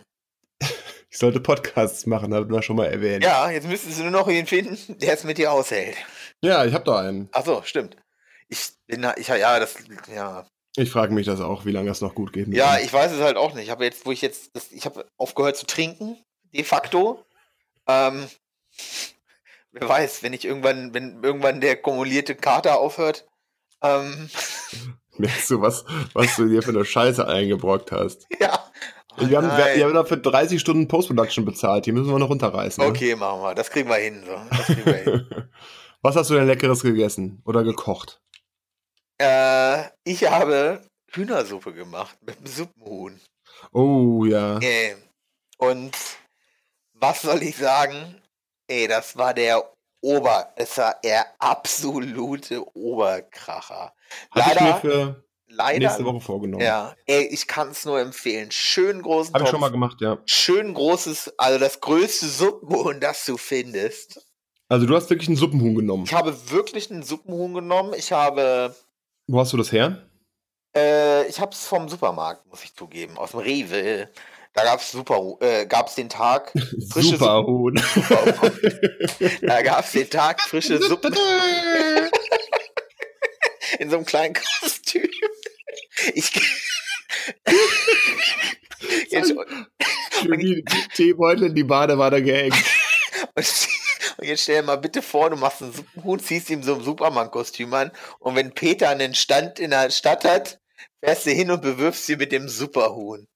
Ich sollte Podcasts machen, haben wir schon mal erwähnt. Ja, jetzt müsstest du nur noch ihn finden, der es mit dir aushält. Ja, ich habe da einen. Ach so, stimmt. Ich bin, ich, ja, das, ja. Ich frage mich das auch, wie lange das noch gut geht. Ja, ich weiß es halt auch nicht. Ich habe jetzt, wo ich jetzt, das, ich habe aufgehört zu trinken, de facto. Ähm, wer weiß, wenn ich irgendwann, wenn irgendwann der kumulierte Kater aufhört. Ähm. Merkst du, was, was du dir für eine Scheiße eingebrockt hast? Ja. Oh, wir, haben, wir, wir haben dafür 30 Stunden Post-Production bezahlt. Die müssen wir noch runterreißen. Ne? Okay, ne? machen wir. Das kriegen wir hin. So. Kriegen wir hin. was hast du denn Leckeres gegessen oder gekocht? Äh, ich habe Hühnersuppe gemacht mit einem Suppenhuhn. Oh ja. Äh, und was soll ich sagen? Ey, das war der Ober, es war der absolute Oberkracher. Leider, ich mir für leider, nächste Woche vorgenommen. Ja, ey, ich kann es nur empfehlen. Schön großen Habe ich schon mal gemacht, ja. Schön großes, also das größte Suppenhuhn, das du findest. Also du hast wirklich einen Suppenhuhn genommen. Ich habe wirklich einen Suppenhuhn genommen. Ich habe. Wo hast du das her? Äh, ich habe es vom Supermarkt, muss ich zugeben, aus dem Rewe. Da gab es super, äh, gab es den Tag frische Superhuhn. Superhuhn. da gab es den Tag frische Suppe. In so einem kleinen Kostüm. Ich. jetzt, die Teebeutel in die Badewanne gehängt. Und, und jetzt stell dir mal bitte vor, du machst einen Suppenhuhn, ziehst ihm so ein Superman-Kostüm an und wenn Peter einen Stand in der Stadt hat, fährst du hin und bewirfst sie mit dem Superhuhn.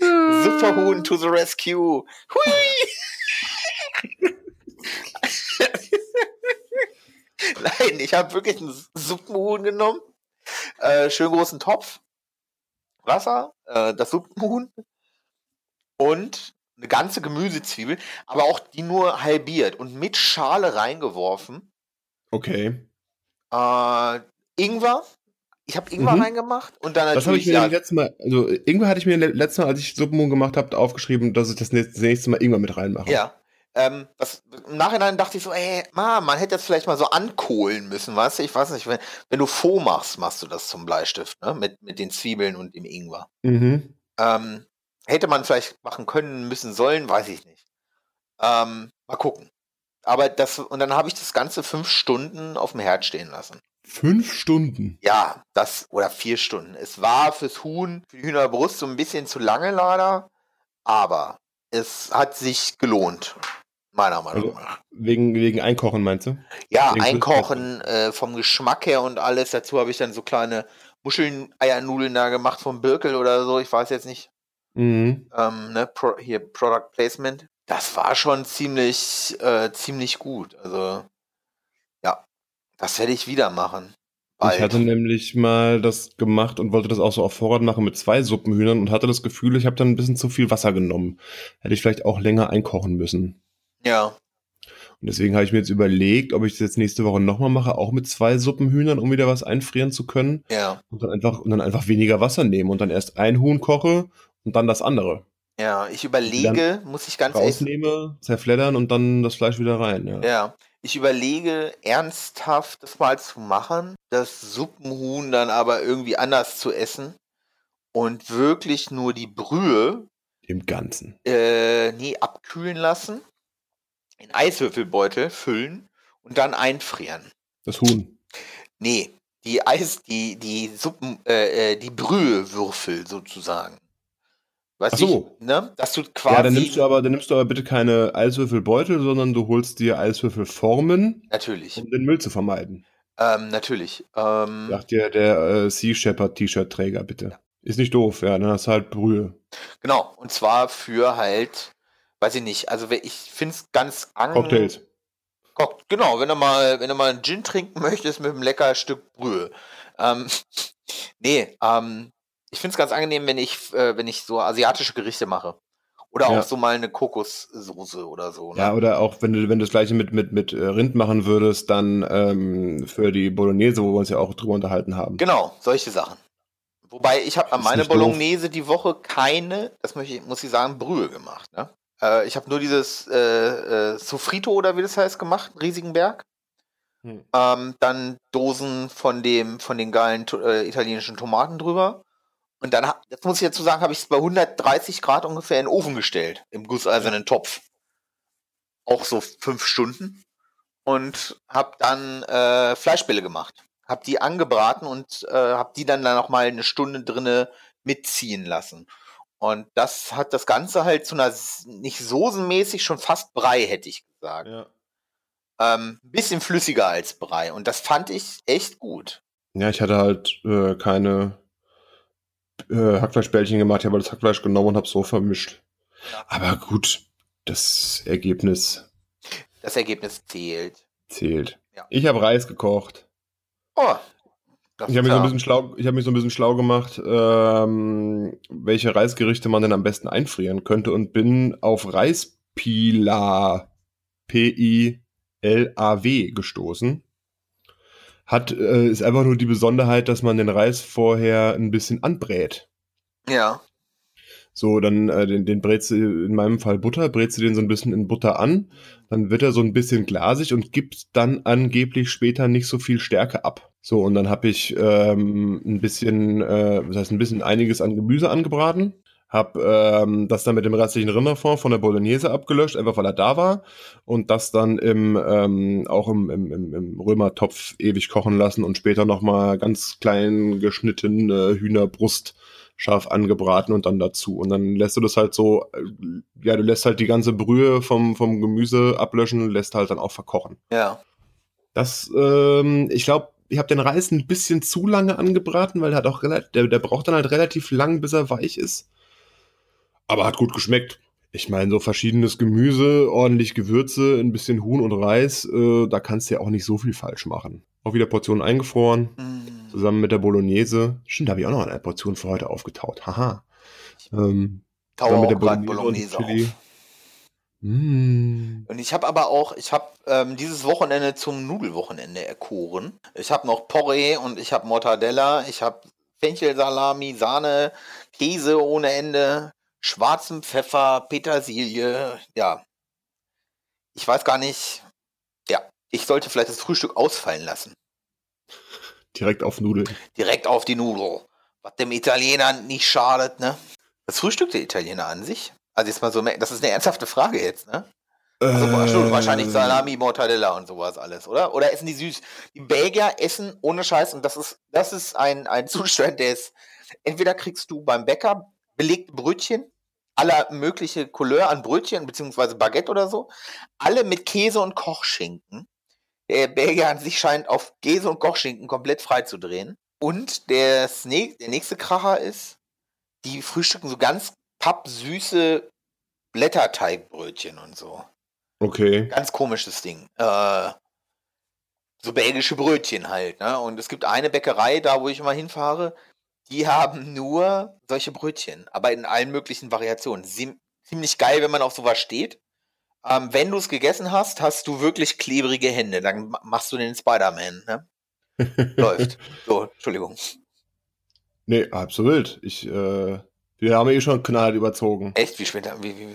Superhuhn to the rescue. Hui! Nein, ich habe wirklich einen Suppenhuhn genommen. Äh, schön großen Topf. Wasser, äh, das Suppenhuhn und eine ganze Gemüsezwiebel, aber auch die nur halbiert und mit Schale reingeworfen. Okay. Äh, Ingwer, ich habe Ingwer mhm. reingemacht und dann natürlich. Das habe ich mir ja, letztes Mal, also Ingwer hatte ich mir letztes Mal, als ich Suppenhuhn gemacht habe, aufgeschrieben, dass ich das nächste Mal Ingwer mit reinmache. Ja. Ähm, das, Im Nachhinein dachte ich so, ey, man, man hätte das vielleicht mal so ankohlen müssen, weißt du? Ich weiß nicht, wenn, wenn du Faux machst, machst du das zum Bleistift, ne? Mit, mit den Zwiebeln und dem Ingwer. Mhm. Ähm, hätte man vielleicht machen können, müssen, sollen, weiß ich nicht. Ähm, mal gucken. Aber das, und dann habe ich das Ganze fünf Stunden auf dem Herd stehen lassen. Fünf Stunden? Ja, das, oder vier Stunden. Es war fürs Huhn, für die Hühnerbrust so ein bisschen zu lange leider, aber es hat sich gelohnt. Meiner Meinung also, nach. Wegen, wegen Einkochen meinst du? Ja, wegen Einkochen äh, vom Geschmack her und alles. Dazu habe ich dann so kleine Muscheln, Eiernudeln da gemacht vom Birkel oder so. Ich weiß jetzt nicht. Mhm. Ähm, ne, Pro, hier Product Placement. Das war schon ziemlich, äh, ziemlich gut. Also, das werde ich wieder machen. Bald. Ich hatte nämlich mal das gemacht und wollte das auch so auf Vorrat machen mit zwei Suppenhühnern und hatte das Gefühl, ich habe dann ein bisschen zu viel Wasser genommen. Hätte ich vielleicht auch länger einkochen müssen. Ja. Und deswegen habe ich mir jetzt überlegt, ob ich das jetzt nächste Woche nochmal mache, auch mit zwei Suppenhühnern, um wieder was einfrieren zu können. Ja. Und dann einfach, und dann einfach weniger Wasser nehmen und dann erst ein Huhn koche und dann das andere. Ja, ich überlege, muss ich ganz rausnehme, ehrlich... zerfleddern und dann das Fleisch wieder rein. Ja. ja. Ich überlege ernsthaft, das mal zu machen, das Suppenhuhn dann aber irgendwie anders zu essen und wirklich nur die Brühe im Ganzen. Äh, nee, abkühlen lassen, in Eiswürfelbeutel füllen und dann einfrieren. Das Huhn. Nee, die Eis, die, die Suppen, äh, äh die Brühewürfel sozusagen. Weißt so. Ich, ne? Dass du quasi. Ja, dann nimmst du aber, dann nimmst du aber bitte keine Eiswürfelbeutel, sondern du holst dir Eiswürfelformen. Natürlich. Um den Müll zu vermeiden. Ähm, natürlich. Ähm, Sagt dir der äh, Sea Shepherd T-Shirt-Träger, bitte. Ja. Ist nicht doof, ja, dann hast du halt Brühe. Genau, und zwar für halt, weiß ich nicht, also ich finde es ganz angenehm. Cocktails. Genau, wenn du mal, wenn du mal einen Gin trinken möchtest mit einem lecker Stück Brühe. Ähm, nee, ähm, ich finde es ganz angenehm, wenn ich, äh, wenn ich so asiatische Gerichte mache. Oder ja. auch so mal eine Kokossoße oder so. Ne? Ja, oder auch wenn du, wenn du das gleiche mit, mit, mit äh, Rind machen würdest, dann ähm, für die Bolognese, wo wir uns ja auch drüber unterhalten haben. Genau, solche Sachen. Wobei ich habe an meine Bolognese doof. die Woche keine, das ich, muss ich sagen, Brühe gemacht. Ne? Äh, ich habe nur dieses äh, äh, Sofrito oder wie das heißt gemacht, riesigen Berg. Hm. Ähm, dann Dosen von dem von den geilen äh, italienischen Tomaten drüber. Und dann, das muss ich dazu sagen, habe ich es bei 130 Grad ungefähr in den Ofen gestellt, im gusseisernen Topf. Auch so fünf Stunden. Und habe dann äh, Fleischbälle gemacht. Habe die angebraten und äh, habe die dann, dann noch mal eine Stunde drinne mitziehen lassen. Und das hat das Ganze halt zu einer nicht soßenmäßig, schon fast Brei, hätte ich gesagt. Ja. Ähm, bisschen flüssiger als Brei. Und das fand ich echt gut. Ja, ich hatte halt äh, keine äh, Hackfleischbällchen gemacht, ich habe das Hackfleisch genommen und habe so vermischt. Aber gut, das Ergebnis. Das Ergebnis zählt. Zählt. Ja. Ich habe Reis gekocht. Oh. Ich habe mich, so ein bisschen schlau, hab mich so ein bisschen schlau gemacht, ähm, welche Reisgerichte man denn am besten einfrieren könnte und bin auf Reispila P-I-L-A-W gestoßen hat, äh, ist einfach nur die Besonderheit, dass man den Reis vorher ein bisschen anbrät. Ja. So, dann äh, den, den brätst du, in meinem Fall Butter, brätst du den so ein bisschen in Butter an, dann wird er so ein bisschen glasig und gibt dann angeblich später nicht so viel Stärke ab. So, und dann habe ich ähm, ein bisschen, äh, das heißt ein bisschen einiges an Gemüse angebraten, hab ähm, das dann mit dem restlichen Rinderfond von der Bolognese abgelöscht, einfach weil er da war. Und das dann im, ähm, auch im, im, im Römertopf ewig kochen lassen und später nochmal ganz klein geschnittene Hühnerbrust scharf angebraten und dann dazu. Und dann lässt du das halt so, äh, ja, du lässt halt die ganze Brühe vom, vom Gemüse ablöschen und lässt halt dann auch verkochen. Ja. Das, ähm, ich glaube, ich habe den Reis ein bisschen zu lange angebraten, weil er hat auch relativ, der, der braucht dann halt relativ lang, bis er weich ist. Aber hat gut geschmeckt. Ich meine, so verschiedenes Gemüse, ordentlich Gewürze, ein bisschen Huhn und Reis, äh, da kannst du ja auch nicht so viel falsch machen. Auch wieder Portionen eingefroren, mm. zusammen mit der Bolognese. Stimmt, da habe ich auch noch eine Portion für heute aufgetaut. Haha. Ähm, Tauer mit der Bolognese, Bolognese und Chili. Mm. Und ich habe aber auch, ich habe ähm, dieses Wochenende zum Nudelwochenende erkoren. Ich habe noch Porree und ich habe Mortadella, ich habe Fenchelsalami, Sahne, Käse ohne Ende, schwarzen Pfeffer, Petersilie, ja. Ich weiß gar nicht. Ja, ich sollte vielleicht das Frühstück ausfallen lassen. Direkt auf Nudeln. Direkt auf die Nudel. Was dem Italiener nicht schadet, ne? Das Frühstück der Italiener an sich? Also jetzt mal so, das ist eine ernsthafte Frage jetzt, ne? Also äh, wahrscheinlich Salami, Mortadella und sowas alles, oder? Oder essen die süß? Die Belgier essen ohne Scheiß und das ist, das ist ein, ein Zustand, der ist, entweder kriegst du beim Bäcker belegte Brötchen aller mögliche Couleur an Brötchen beziehungsweise Baguette oder so, alle mit Käse und Kochschinken. Der Belgier an sich scheint auf Käse und Kochschinken komplett frei zu drehen. Und der, der nächste Kracher ist, die frühstücken so ganz pappsüße Blätterteigbrötchen und so. Okay. Ganz komisches Ding. Äh, so belgische Brötchen halt, ne? Und es gibt eine Bäckerei, da wo ich immer hinfahre, die haben nur solche Brötchen, aber in allen möglichen Variationen. Sie, ziemlich geil, wenn man auf sowas steht. Ähm, wenn du es gegessen hast, hast du wirklich klebrige Hände. Dann machst du den Spider-Man, ne? Läuft. So, Entschuldigung. Nee, absolut. Ich, äh, wir haben eh schon knall überzogen. Echt? Wie spät, wie, wie,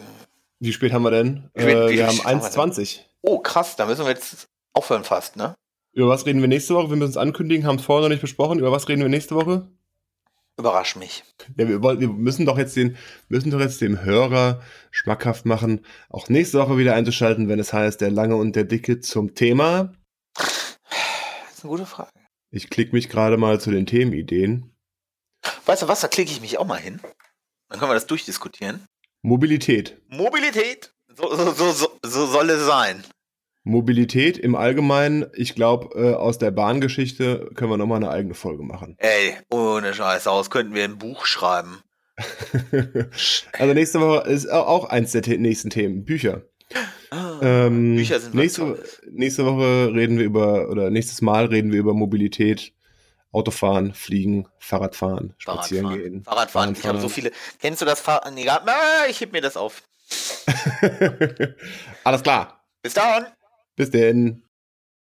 wie spät haben wir denn? Spät, äh, wir haben 1,20. Oh, krass, da müssen wir jetzt aufhören fast, ne? Über was reden wir nächste Woche? Wir müssen es ankündigen, haben es vorher noch nicht besprochen. Über was reden wir nächste Woche? Überrasch mich. Ja, wir, wir müssen doch jetzt den, müssen doch jetzt dem Hörer schmackhaft machen, auch nächste Woche wieder einzuschalten, wenn es heißt, der Lange und der Dicke zum Thema. Das ist eine gute Frage. Ich klicke mich gerade mal zu den Themenideen. Weißt du was, da klicke ich mich auch mal hin. Dann können wir das durchdiskutieren. Mobilität. Mobilität. So, so, so, so soll es sein. Mobilität im Allgemeinen, ich glaube, äh, aus der Bahngeschichte können wir nochmal eine eigene Folge machen. Ey, ohne Scheiß aus, könnten wir ein Buch schreiben. also nächste Woche ist auch eins der nächsten Themen, Bücher. Ah, ähm, Bücher sind nächste, nächste Woche reden wir über, oder nächstes Mal reden wir über Mobilität, Autofahren, Fliegen, Fahrradfahren, spazieren Fahrradfahren. gehen. Fahrradfahren, ich habe so viele. Kennst du das Fahrrad? Nee, ich heb mir das auf. Alles klar. Bis dann. Bis denn.